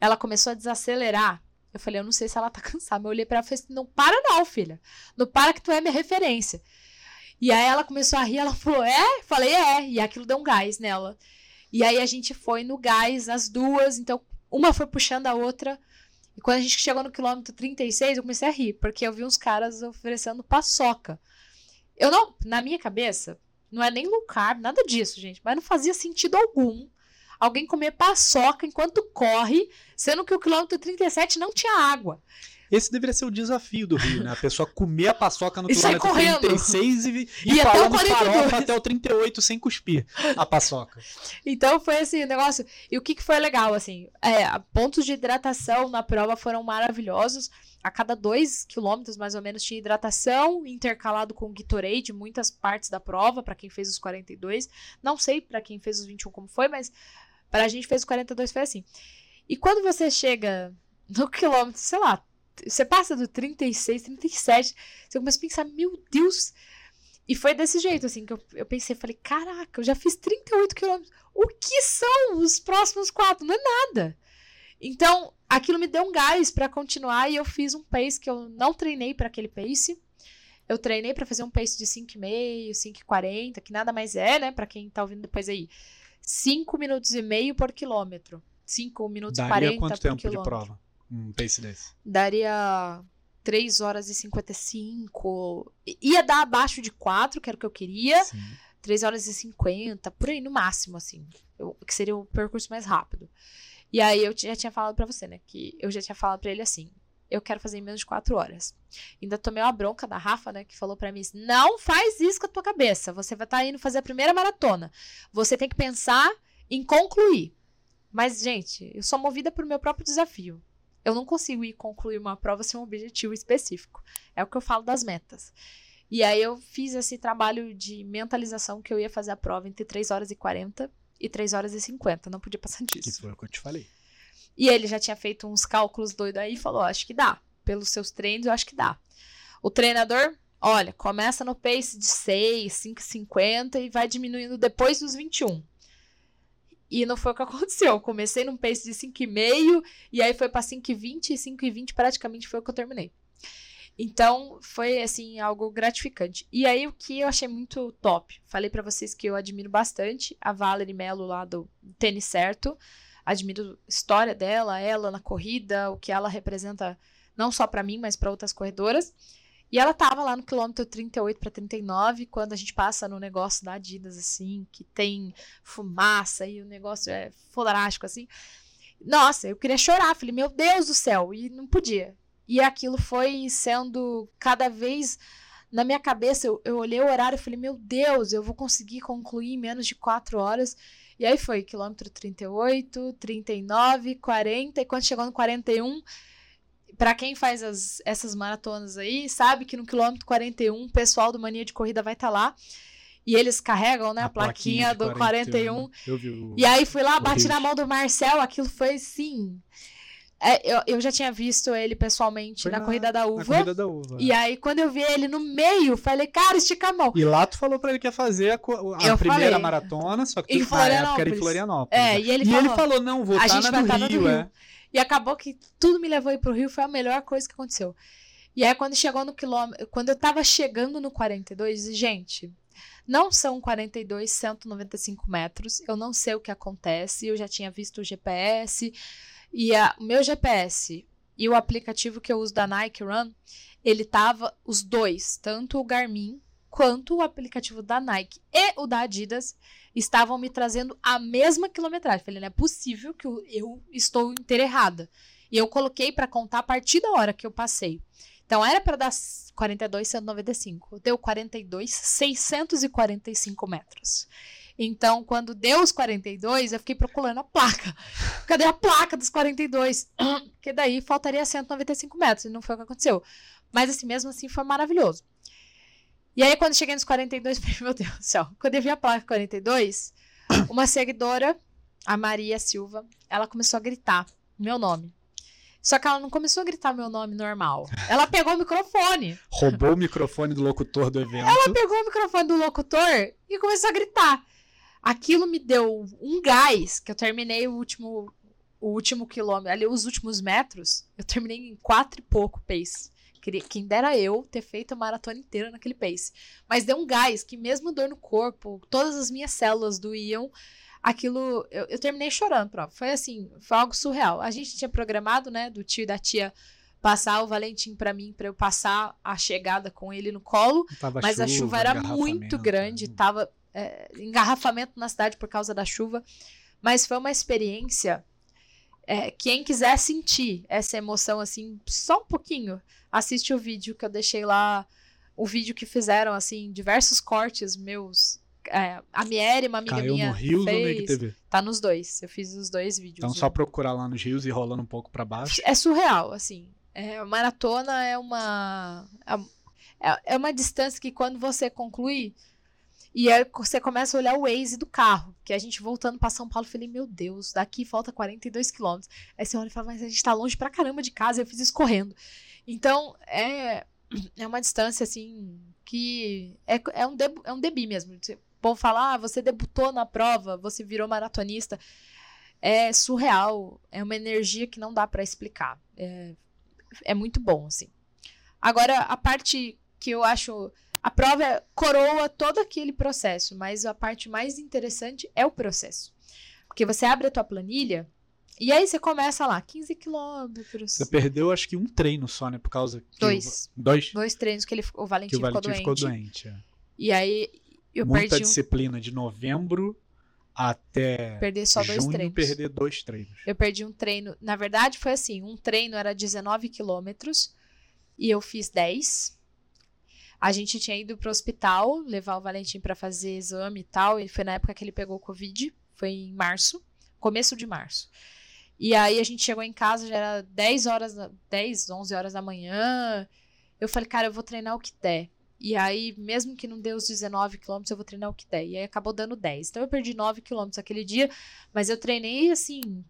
Ela começou a desacelerar. Eu falei, eu não sei se ela tá cansada. Mas eu olhei pra ela e falei assim, não para não, filha. Não para que tu é minha referência. E aí ela começou a rir, ela falou, é? Falei, é. E aquilo deu um gás nela. E aí a gente foi no gás, as duas. Então, uma foi puxando a outra. E quando a gente chegou no quilômetro 36, eu comecei a rir, porque eu vi uns caras oferecendo paçoca. Eu não, na minha cabeça, não é nem low carb, nada disso, gente, mas não fazia sentido algum alguém comer paçoca enquanto corre, sendo que o quilômetro 37 não tinha água. Esse deveria ser o desafio do Rio, né? A pessoa comer a paçoca no e quilômetro 36 e, e, e falar no farofa até o 38 sem cuspir a paçoca. Então foi assim, o negócio. E o que, que foi legal, assim? É, pontos de hidratação na prova foram maravilhosos. A cada dois quilômetros, mais ou menos, tinha hidratação intercalado com Gatorade, muitas partes da prova, para quem fez os 42. Não sei para quem fez os 21 como foi, mas para a gente fez os 42 foi assim. E quando você chega no quilômetro, sei lá, você passa do 36, 37, você começa a pensar, meu Deus. E foi desse jeito, assim, que eu, eu pensei, falei, caraca, eu já fiz 38 quilômetros. O que são os próximos quatro? Não é nada. Então, aquilo me deu um gás para continuar e eu fiz um pace que eu não treinei para aquele pace. Eu treinei para fazer um pace de 5,5, 5,40, que nada mais é, né, para quem tá ouvindo depois aí. 5 minutos e meio por quilômetro. 5 minutos e 40 quanto por tempo quilômetro. de prova? Um pace desse? Daria 3 horas e 55. Ia dar abaixo de 4, que era o que eu queria. Sim. 3 horas e 50, por aí no máximo, assim. Eu, que seria o percurso mais rápido. E aí eu já tinha falado para você, né? Que eu já tinha falado para ele assim: eu quero fazer em menos de 4 horas. Ainda tomei uma bronca da Rafa, né? Que falou para mim: não faz isso com a tua cabeça. Você vai estar tá indo fazer a primeira maratona. Você tem que pensar em concluir. Mas, gente, eu sou movida por meu próprio desafio. Eu não consigo ir concluir uma prova sem um objetivo específico. É o que eu falo das metas. E aí eu fiz esse trabalho de mentalização que eu ia fazer a prova entre 3 horas e 40 e 3 horas e 50. Não podia passar disso. Que foi o que eu te falei. E ele já tinha feito uns cálculos doidos aí e falou: acho que dá. Pelos seus treinos, eu acho que dá. O treinador, olha, começa no pace de 6, 5,50 e vai diminuindo depois dos 21. E não foi o que aconteceu. Eu comecei num pace de 5,5 e aí foi para 5,20 e 5,20 praticamente foi o que eu terminei. Então, foi assim algo gratificante. E aí o que eu achei muito top, falei para vocês que eu admiro bastante a Valerie Mello lá do Tênis Certo. Admiro a história dela, ela na corrida, o que ela representa não só para mim, mas para outras corredoras. E ela tava lá no quilômetro 38 para 39, quando a gente passa no negócio da Adidas, assim, que tem fumaça e o negócio é fodástico, assim. Nossa, eu queria chorar. Falei, meu Deus do céu, e não podia. E aquilo foi sendo cada vez Na minha cabeça, eu, eu olhei o horário e falei, meu Deus, eu vou conseguir concluir em menos de quatro horas. E aí foi quilômetro 38, 39, 40, e quando chegou no 41, para quem faz as, essas maratonas aí, sabe que no quilômetro 41 o pessoal do Mania de Corrida vai estar tá lá. E eles carregam, né, a, a plaquinha, plaquinha do 41. 41. Eu vi o, e aí fui lá, bati na mão do Marcel, aquilo foi assim. É, eu, eu já tinha visto ele pessoalmente na, na, corrida da uva. corrida da uva. E aí, quando eu vi ele no meio, falei, cara, estica a mão. E lá tu falou pra ele que ia fazer a, a primeira falei. maratona, só que tu, em na época era em Florianópolis. É, e ele, e falou, ele falou, não, vou estar tá na do Rio, Rio, é. E acabou que tudo me levou aí pro Rio, foi a melhor coisa que aconteceu. E aí, quando chegou no quilômetro, quando eu tava chegando no 42, gente, não são 42, 195 metros. Eu não sei o que acontece. Eu já tinha visto o GPS. E o meu GPS e o aplicativo que eu uso da Nike Run, ele tava os dois, tanto o Garmin quanto o aplicativo da Nike e o da Adidas estavam me trazendo a mesma quilometragem. Falei, não é possível que eu, eu estou inteira errada. E eu coloquei para contar a partir da hora que eu passei. Então era para dar 42,195. Deu 42,645 metros. Então, quando deu os 42, eu fiquei procurando a placa. Cadê a placa dos 42? Porque daí faltaria 195 metros, e não foi o que aconteceu. Mas, assim, mesmo assim, foi maravilhoso. E aí, quando cheguei nos 42, falei, meu Deus do céu. Quando eu vi a placa 42, uma seguidora, a Maria Silva, ela começou a gritar meu nome. Só que ela não começou a gritar meu nome normal. Ela pegou o microfone. Roubou o microfone do locutor do evento. Ela pegou o microfone do locutor e começou a gritar. Aquilo me deu um gás que eu terminei o último o último quilômetro, ali os últimos metros, eu terminei em quatro e pouco pace. Quem dera eu ter feito a maratona inteira naquele pace. Mas deu um gás que mesmo dor no corpo, todas as minhas células doíam, aquilo. Eu, eu terminei chorando, prova. Foi assim, foi algo surreal. A gente tinha programado, né, do tio e da tia passar o Valentim para mim, para eu passar a chegada com ele no colo. Tava mas chuva, a chuva era muito grande, né? tava é, engarrafamento na cidade por causa da chuva. Mas foi uma experiência. É, quem quiser sentir essa emoção assim, só um pouquinho, assiste o vídeo que eu deixei lá, o vídeo que fizeram assim, diversos cortes meus é, a Mieri, uma amiga Caiu minha. no Rios fez, ou TV? Tá nos dois. Eu fiz os dois vídeos. Então só procurar lá nos rios e rolando um pouco para baixo. É surreal, assim. É, maratona é uma. É, é uma distância que quando você conclui. E aí você começa a olhar o Waze do carro. Que a gente voltando para São Paulo, falei, meu Deus, daqui falta 42 quilômetros. Aí você olha e fala, mas a gente tá longe pra caramba de casa, eu fiz isso correndo. Então, é, é uma distância, assim, que é, é, um, debu, é um debi mesmo povo fala, ah, você debutou na prova, você virou maratonista. É surreal, é uma energia que não dá para explicar. É, é muito bom, assim. Agora, a parte que eu acho. A prova coroa todo aquele processo, mas a parte mais interessante é o processo. Porque você abre a tua planilha e aí você começa lá, 15 quilômetros. Você perdeu, acho que um treino só, né? Por causa. Dois. O... Dois? Dois treinos que ele, o Valentim, que o Valentim ficou doente. Ficou doente é. E aí eu muita perdi disciplina um... de novembro até perder só junho, dois treinos. perder dois treinos. Eu perdi um treino. Na verdade, foi assim: um treino era 19 quilômetros e eu fiz 10. A gente tinha ido pro hospital levar o Valentim para fazer exame e tal. E foi na época que ele pegou Covid. Foi em março, começo de março. E aí a gente chegou em casa, já era 10 horas, 10, 11 horas da manhã. Eu falei, cara, eu vou treinar o que der. E aí, mesmo que não dê os 19 quilômetros, eu vou treinar o que der. E aí acabou dando 10. Então eu perdi 9 quilômetros aquele dia, mas eu treinei assim,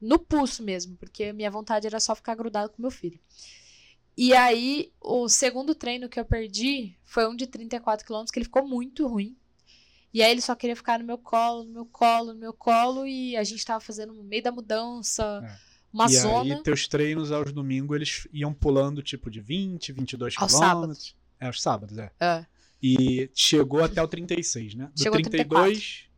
no pulso mesmo, porque minha vontade era só ficar grudado com meu filho. E aí, o segundo treino que eu perdi foi um de 34 quilômetros, que ele ficou muito ruim. E aí ele só queria ficar no meu colo, no meu colo, no meu colo, e a gente tava fazendo no meio da mudança. É. Uma e zona. aí, teus treinos aos domingos, eles iam pulando tipo de 20, 22 aos quilômetros. Sábados. É, aos sábados, é. É. E chegou até o 36, né? Do Chegou 32.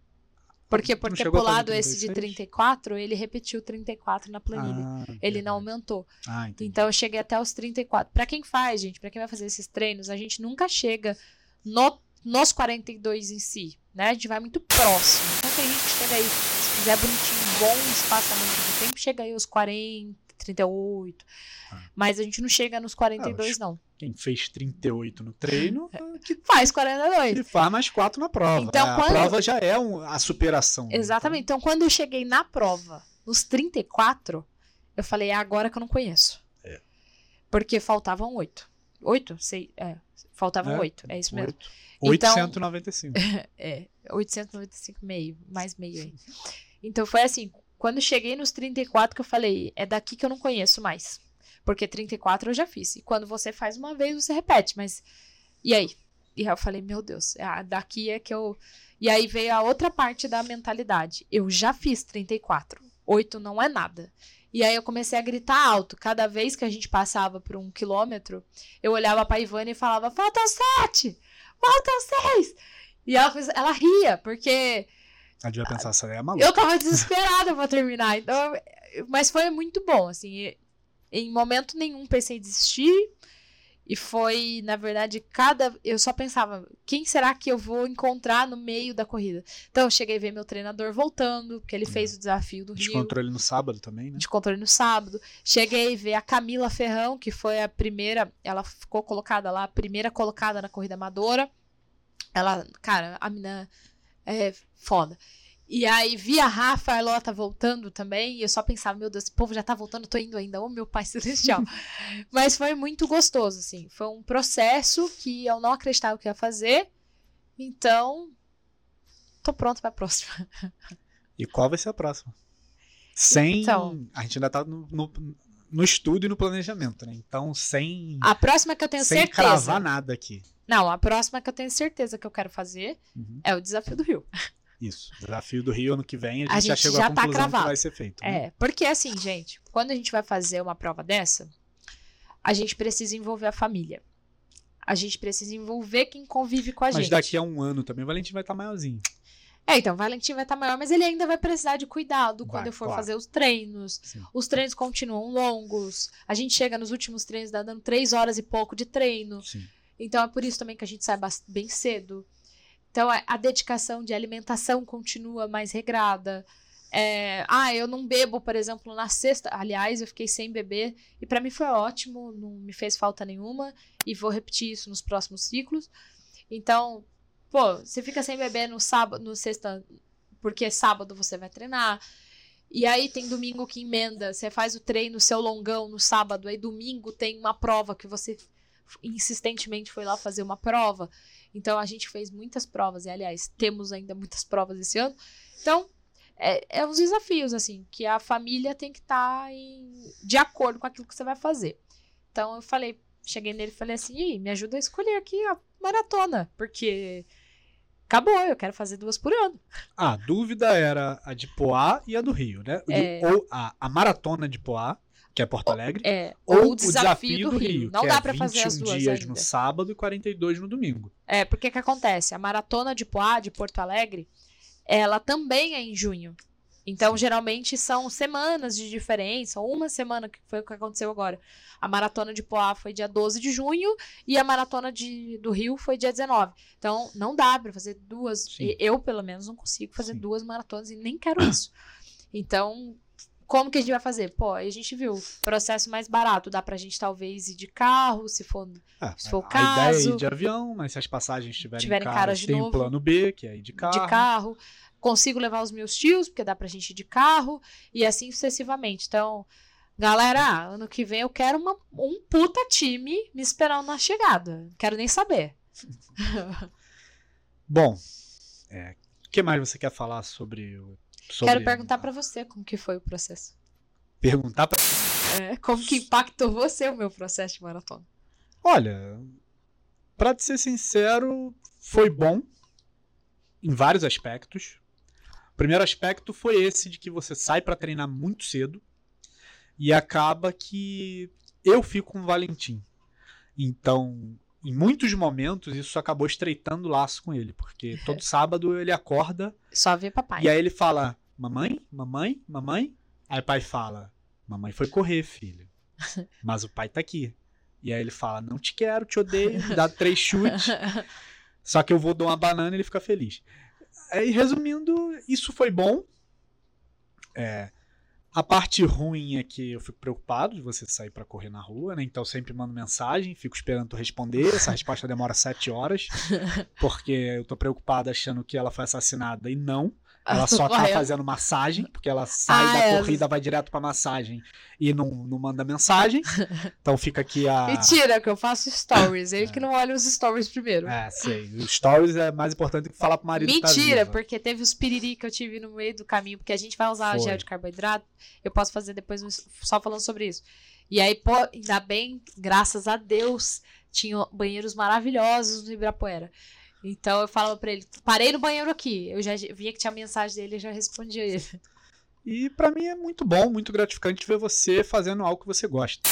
Porque por ter pulado esse de 34, ele repetiu 34 na planilha. Ah, ele não aumentou. Ah. Então eu cheguei até os 34. Para quem faz, gente, para quem vai fazer esses treinos, a gente nunca chega no, nos 42 em si, né? A gente vai muito próximo. Então tem gente que chega aí, se fizer bonitinho, bom espaçamento de tempo, chega aí aos 40, 38. Ah. Mas a gente não chega nos 42, acho- não. Quem fez 38 no treino, que Faz 42. ele faz mais 4 na prova. Então, a quando- prova já é um- a superação. né? Exatamente. Então, quando eu cheguei na prova, nos 34, eu falei, é agora que eu não conheço. É. Porque faltavam oito. Oito? Sei, é. Faltavam É, oito. É isso Então, mesmo. 8, Então- 895. É, 895 meio, mais meio aí. Então foi assim, quando cheguei nos 34 que eu falei, é daqui que eu não conheço mais. Porque 34 eu já fiz. E quando você faz uma vez, você repete, mas e aí? E aí eu falei, meu Deus, ah, daqui é que eu E aí veio a outra parte da mentalidade. Eu já fiz 34. 8 não é nada. E aí eu comecei a gritar alto. Cada vez que a gente passava por um quilômetro, eu olhava pra Ivana e falava: faltam sete! Faltam seis! E ela, ela ria, porque Pensar, essa é maluca. eu tava desesperada pra terminar. Então, mas foi muito bom, assim. Em momento nenhum pensei em desistir. E foi, na verdade, cada. Eu só pensava, quem será que eu vou encontrar no meio da corrida? Então, eu cheguei a ver meu treinador voltando, porque ele fez o desafio do Rio Descontrole no sábado também, né? de controle no sábado. Cheguei a ver a Camila Ferrão, que foi a primeira, ela ficou colocada lá, a primeira colocada na corrida amadora. Ela, cara, a mina é foda. E aí vi a Rafa, a Lota voltando também, e eu só pensava, meu Deus, esse povo já tá voltando, tô indo ainda, ô meu pai celestial. Mas foi muito gostoso, assim. Foi um processo que eu não acreditava que ia fazer. Então, tô pronto pra próxima. E qual vai ser a próxima? Sem. Então. A gente ainda tá no, no, no estudo e no planejamento, né? Então, sem. A próxima que eu tenho sem certeza. cravar nada aqui. Não, a próxima que eu tenho certeza que eu quero fazer Uhum. é o desafio do Rio. Isso. Desafio do Rio ano que vem, a gente, A já gente chegou já à tá conclusão que cravado. vai ser feito. né? É, porque assim, gente, quando a gente vai fazer uma prova dessa, a gente precisa envolver a família. A gente precisa envolver quem convive com a Mas gente. daqui a um ano também o Valentim vai estar maiorzinho. É, então, o Valentim vai estar maior, mas ele ainda vai precisar de cuidado quando Vai, eu for claro. fazer os treinos. Sim. Os treinos continuam longos. A gente chega nos últimos treinos dá dando três horas e pouco de treino. Sim. Então é por isso também que a gente sai bem cedo. Então a, dedicação de alimentação continua mais regrada. É, ah, eu não bebo, por exemplo, na sexta. Aliás, eu fiquei sem beber e pra mim foi ótimo, não me fez falta nenhuma e vou repetir isso nos próximos ciclos. Então, pô, você fica sem beber no sábado, no sexta, porque sábado você vai treinar. E aí tem domingo que emenda, você faz o treino, seu longão no sábado, aí domingo tem uma prova que você insistentemente foi lá fazer uma prova. Então a gente fez muitas provas, e aliás, temos ainda muitas provas esse ano. Então, é, é uns desafios, assim, que a família tem que estar de acordo com aquilo que você vai fazer. Então eu falei, cheguei nele e falei assim, me ajuda a escolher aqui a maratona, porque acabou, eu quero fazer duas por ano. A dúvida era a de Poá e a do Rio, né? É. Ou a, a maratona de Poá, que é Porto Alegre. É, Ou o desafio, do Rio. Não que dá é pra fazer as 21 duas dias ainda. no sábado e 42 no domingo. É, porque que acontece? A maratona de Poá, de Porto Alegre, ela também é em junho. Então, geralmente são semanas de diferença, ou uma semana, que foi o que aconteceu agora. A maratona de Poá foi dia 12 de junho e a maratona de, do Rio foi dia 19. Então, não dá pra fazer duas. Sim. e Eu, pelo menos, não consigo fazer Sim. duas maratonas e nem quero isso. Então, como que a gente vai fazer? Pô, aí a gente viu processo mais barato. Dá pra gente talvez ir de carro, se for Ah, Se for o a ideia é caso- ir de avião, mas se as passagens estiverem Tiverem caras, caras de tem novo. plano B, que é ir de carro. de carro. Consigo levar os meus tios, porque dá pra gente ir de carro, e assim sucessivamente. Então, galera, ano que vem eu quero uma- um puta time me esperando na chegada. Não Quero nem saber. Bom, é, o que mais você quer falar sobre o. Sobre Quero perguntar pra você como que foi o processo. Perguntar pra. É, como que impactou você o meu processo de maratona? Olha, pra te ser sincero, foi bom em vários aspectos. O primeiro aspecto foi esse de que você sai pra treinar muito cedo e acaba que eu fico com o Valentim. Então, em muitos momentos, isso acabou estreitando o laço com ele, porque todo sábado ele acorda Só ver papai. e aí ele fala: Mamãe, mamãe, mamãe. Aí o pai fala: Mamãe foi correr, filho. Mas o pai tá aqui. E aí ele fala: Não te quero, te odeio, dá três chutes. Só que eu vou dar uma banana e ele fica feliz. Aí, resumindo, isso foi bom. É, A parte ruim é que eu fico preocupado de você sair pra correr na rua, né? Então eu sempre mando mensagem, fico esperando tu responder. Essa resposta demora sete horas, porque eu tô preocupado achando que ela foi assassinada e não. Ela só tá fazendo massagem, porque ela sai Ah, da é. corrida, vai direto pra massagem e não, não manda mensagem. Então fica aqui a. Mentira, que eu faço stories. Ele que não olha os stories primeiro. É, sei. O stories é mais importante do que falar pro marido tá Mentira, viva. porque teve os piriri que eu tive no meio do caminho, porque a gente vai usar Foi. gel de carboidrato. Eu posso fazer depois um- só falando sobre isso. E aí, pô, ainda bem, graças a Deus, tinham banheiros maravilhosos no Ibirapuera. Então eu falava pra ele, parei no banheiro aqui. Eu já via que tinha mensagem dele e já respondia ele. E pra mim é muito bom, muito gratificante ver você fazendo algo que você gosta.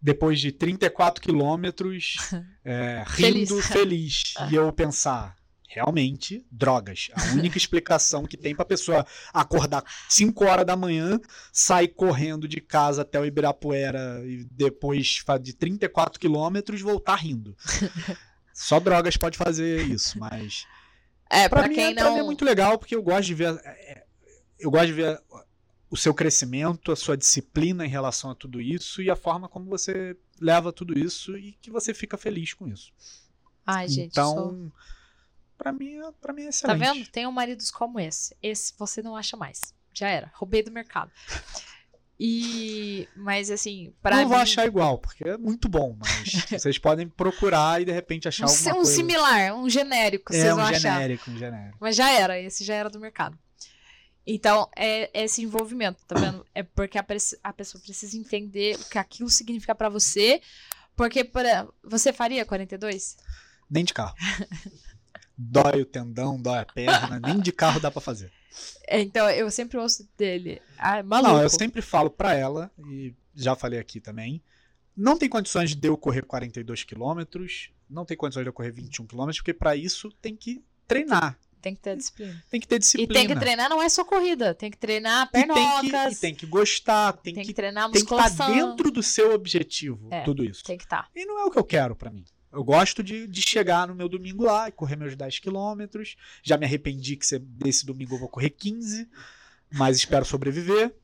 Depois de 34 quilômetros, é, rindo feliz. E eu pensar, realmente, drogas. A única explicação que tem pra pessoa acordar 5 horas da manhã, sair correndo de casa até o Ibirapuera e depois de 34 quilômetros voltar rindo. Só drogas pode fazer isso, mas É, Pra, pra, mim, quem é, pra não. mim é muito legal, porque eu gosto de ver. é, é, Eu gosto de ver o seu crescimento, a sua disciplina em relação a tudo isso e a forma como você leva tudo isso e que você fica feliz com isso. Ai, gente, sou- então, pra mim, é- pra mim é Tá excelente. vendo? Tenham maridos como esse. Esse você não acha mais. Já era. Roubei do mercado. E. Mas assim, pra não mim. vou achar igual, porque é muito bom, mas vocês podem procurar e de repente achar um, alguma um coisa. similar, um genérico, é vocês um vão achar. genérico, um genérico. Mas já era, esse já era do mercado. Então, é esse envolvimento, tá vendo? É porque a, a pessoa precisa entender o que aquilo significa pra você. Porque, pra, você faria 42? Nem de carro. dói o tendão, dói a perna, nem de carro dá pra fazer. É, Então, eu sempre ouço dele. Ah, maluco. Não, eu sempre falo pra ela, e já falei aqui também, não tem condições de eu correr 42 quilômetros, não tem condições de eu correr 21 quilômetros, porque pra isso tem que treinar, Tem que ter disciplina. tem que ter E disciplina. tem que treinar, não é só corrida. Tem que treinar E tem pernocas. que, e tem que gostar, tem, tem que, que, treinar tem que estar musculação. dentro do seu objetivo, É, tudo isso. Tem que estar. E não é o que eu quero pra mim. Eu gosto de, de chegar no meu domingo lá e correr meus 10 quilômetros. Já me arrependi que se- desse domingo eu vou correr 15, mas espero sobreviver.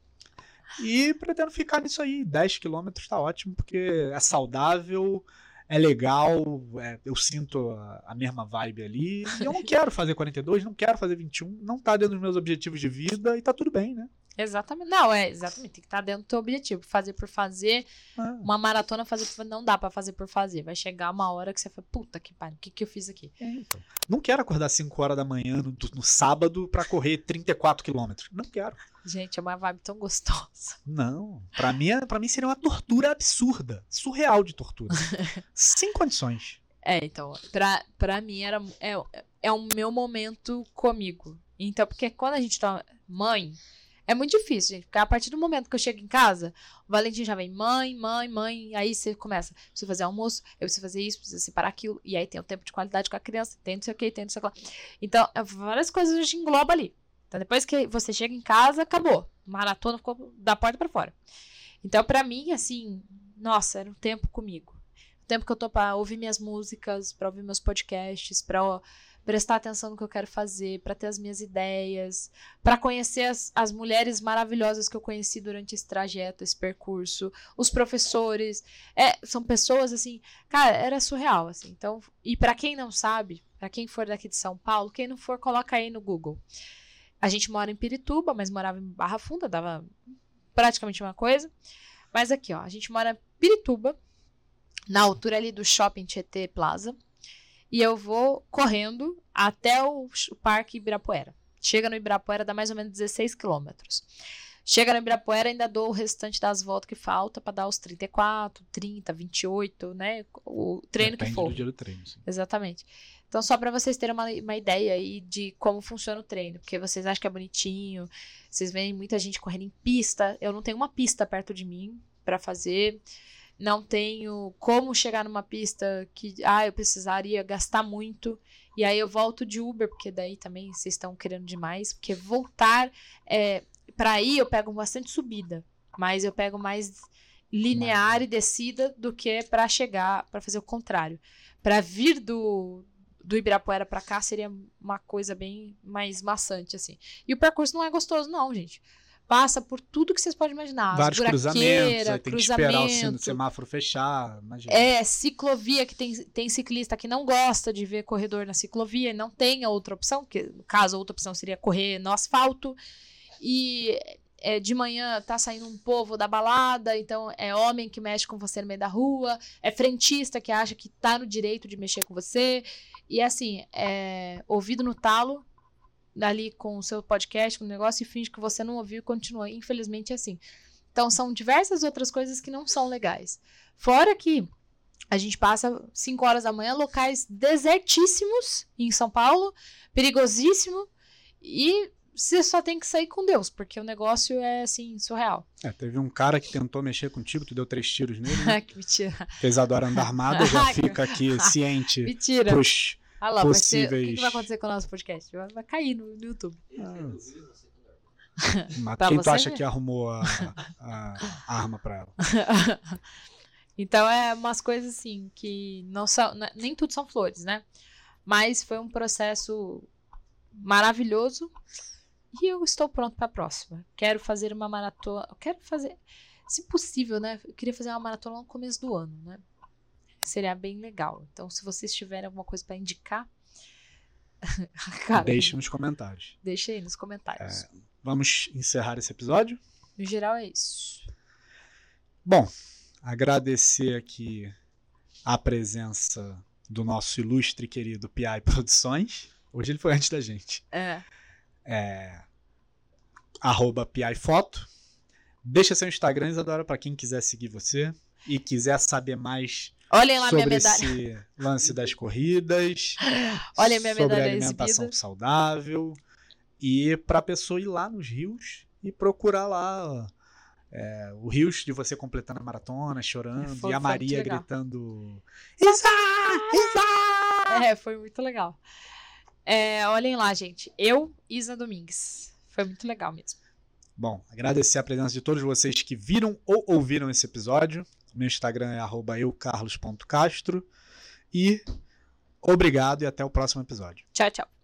E pretendo ficar nisso aí. 10 quilômetros tá ótimo, porque é saudável, é legal, é- eu sinto a, a mesma vibe ali. E eu não quero fazer 42, não quero fazer 21, não tá dentro dos meus objetivos de vida e tá tudo bem, né? Exatamente. Não, é, exatamente. Tem que estar dentro do teu objetivo. Fazer por fazer. Ah, Uma maratona fazer por não dá pra fazer por fazer. Vai chegar uma hora que você fala, puta que pariu, o que, que eu fiz aqui? é, então. Não quero acordar 5 horas da manhã no, no sábado pra correr 34 quilômetros. Não quero. Gente, é uma vibe tão gostosa. Não, pra mim, é- pra mim seria uma tortura absurda, surreal de tortura. Sem condições. É, então, pra, pra mim era é, é o meu momento comigo. Então, porque quando a gente tá mãe, é muito difícil, gente. Porque a partir do momento que eu chego em casa, o Valentim já vem mãe, mãe, mãe. Aí você começa, preciso fazer almoço, eu preciso fazer isso, preciso separar aquilo. E aí tem o tempo de qualidade com a criança, tem não sei o que, tem não sei o que lá. Então, é várias coisas a gente engloba ali. Então, depois que você chega em casa, acabou. Maratona ficou da porta pra fora. Então, pra mim, assim, nossa, era um tempo comigo. O tempo que eu tô pra ouvir minhas músicas, pra ouvir meus podcasts, pra prestar atenção no que eu quero fazer, pra ter as minhas ideias, pra conhecer as, as mulheres maravilhosas que eu conheci durante esse trajeto, esse percurso, os professores. É, são pessoas assim, cara, era surreal, assim. Então, e pra quem não sabe, pra quem for daqui de São Paulo, quem não for, coloca aí no Google. A gente mora em Pirituba, mas morava em Barra Funda, dava praticamente uma coisa. Mas aqui, ó, a gente mora em Pirituba, na altura ali do Shopping Tietê Plaza, e eu vou correndo até o, o Parque Ibirapuera. Chega no Ibirapuera, dá mais ou menos 16 quilômetros. Chega no Ibirapuera, ainda dou o restante das voltas que falta para dar os 34, 30, 28, né? O treino Depende que for. do dia do treino. sim. Exatamente. Então, só para vocês terem uma, uma ideia aí de como funciona o treino, porque vocês acham que é bonitinho, vocês veem muita gente correndo em pista. Eu não tenho uma pista perto de mim para fazer, não tenho como chegar numa pista que, ah, eu precisaria gastar muito, e aí eu volto de Uber, porque daí também vocês estão querendo demais, porque voltar, é, para ir eu pego bastante subida, mas eu pego mais linear e descida do que para chegar, para fazer o contrário. Para vir do, do Ibirapuera para cá seria uma coisa bem mais maçante, assim. E o percurso não é gostoso, não, gente. Passa por tudo que vocês podem imaginar. Vários cruzamentos, aí tem que esperar o semáforo fechar. Imagina. É, ciclovia, que tem, tem ciclista que não gosta de ver corredor na ciclovia e não tem a outra opção, que no caso a outra opção seria correr no asfalto. E é, de manhã tá saindo um povo da balada, então é homem que mexe com você no meio da rua, é frentista que acha que tá no direito de mexer com você. E assim, é ouvido no talo, ali com o seu podcast, com o negócio, e finge que você não ouviu e continua. Infelizmente é assim. Então são diversas outras coisas que não são legais. Fora que a gente passa 5 horas da manhã, locais desertíssimos em São Paulo, perigosíssimo, e você só tem que sair com Deus, porque o negócio é assim, surreal. É, teve um cara que tentou mexer contigo, tu deu três tiros nele. Né? que mentira. Dora andar armada, já fica aqui ciente Mentira. pros. Ah lá, vai ser- o que, possíveis- que vai acontecer com o nosso podcast? Vai, vai cair no, no YouTube. Mas Pra quem tu acha que arrumou a, a- a arma pra ela? então é umas coisas assim que não são. não- Nem tudo são flores, né? Mas foi um processo maravilhoso. E eu estou pronto para a próxima. Quero fazer uma maratona. Quero fazer. Se possível, né? Eu queria fazer uma maratona no começo do ano, né? Seria bem legal. Então, se vocês tiverem alguma coisa para indicar. Cara, Deixe nos comentários. deixa aí nos comentários. Vamos encerrar esse episódio? No geral, é isso. Bom, agradecer aqui a presença do nosso ilustre querido PI Produções. Hoje ele foi antes da gente. É. É, arroba PI Foto. Deixa seu Instagram, Isadora, para quem quiser seguir você e quiser saber mais Olhem lá minha sobre medalha. esse lance das corridas, Olha a minha sobre medalha alimentação exibida. saudável e para a pessoa ir lá nos rios e procurar lá é, o rios de você completando a maratona, chorando Foi- e a Maria gritando Isa! Isa! É, foi muito legal. É, olhem lá, gente. Eu, Isa Domingues. Foi muito legal mesmo. Bom, agradecer a presença de todos vocês que viram ou ouviram esse episódio. Meu Instagram é eucarlos.castro. E obrigado e até o próximo episódio. Tchau, tchau.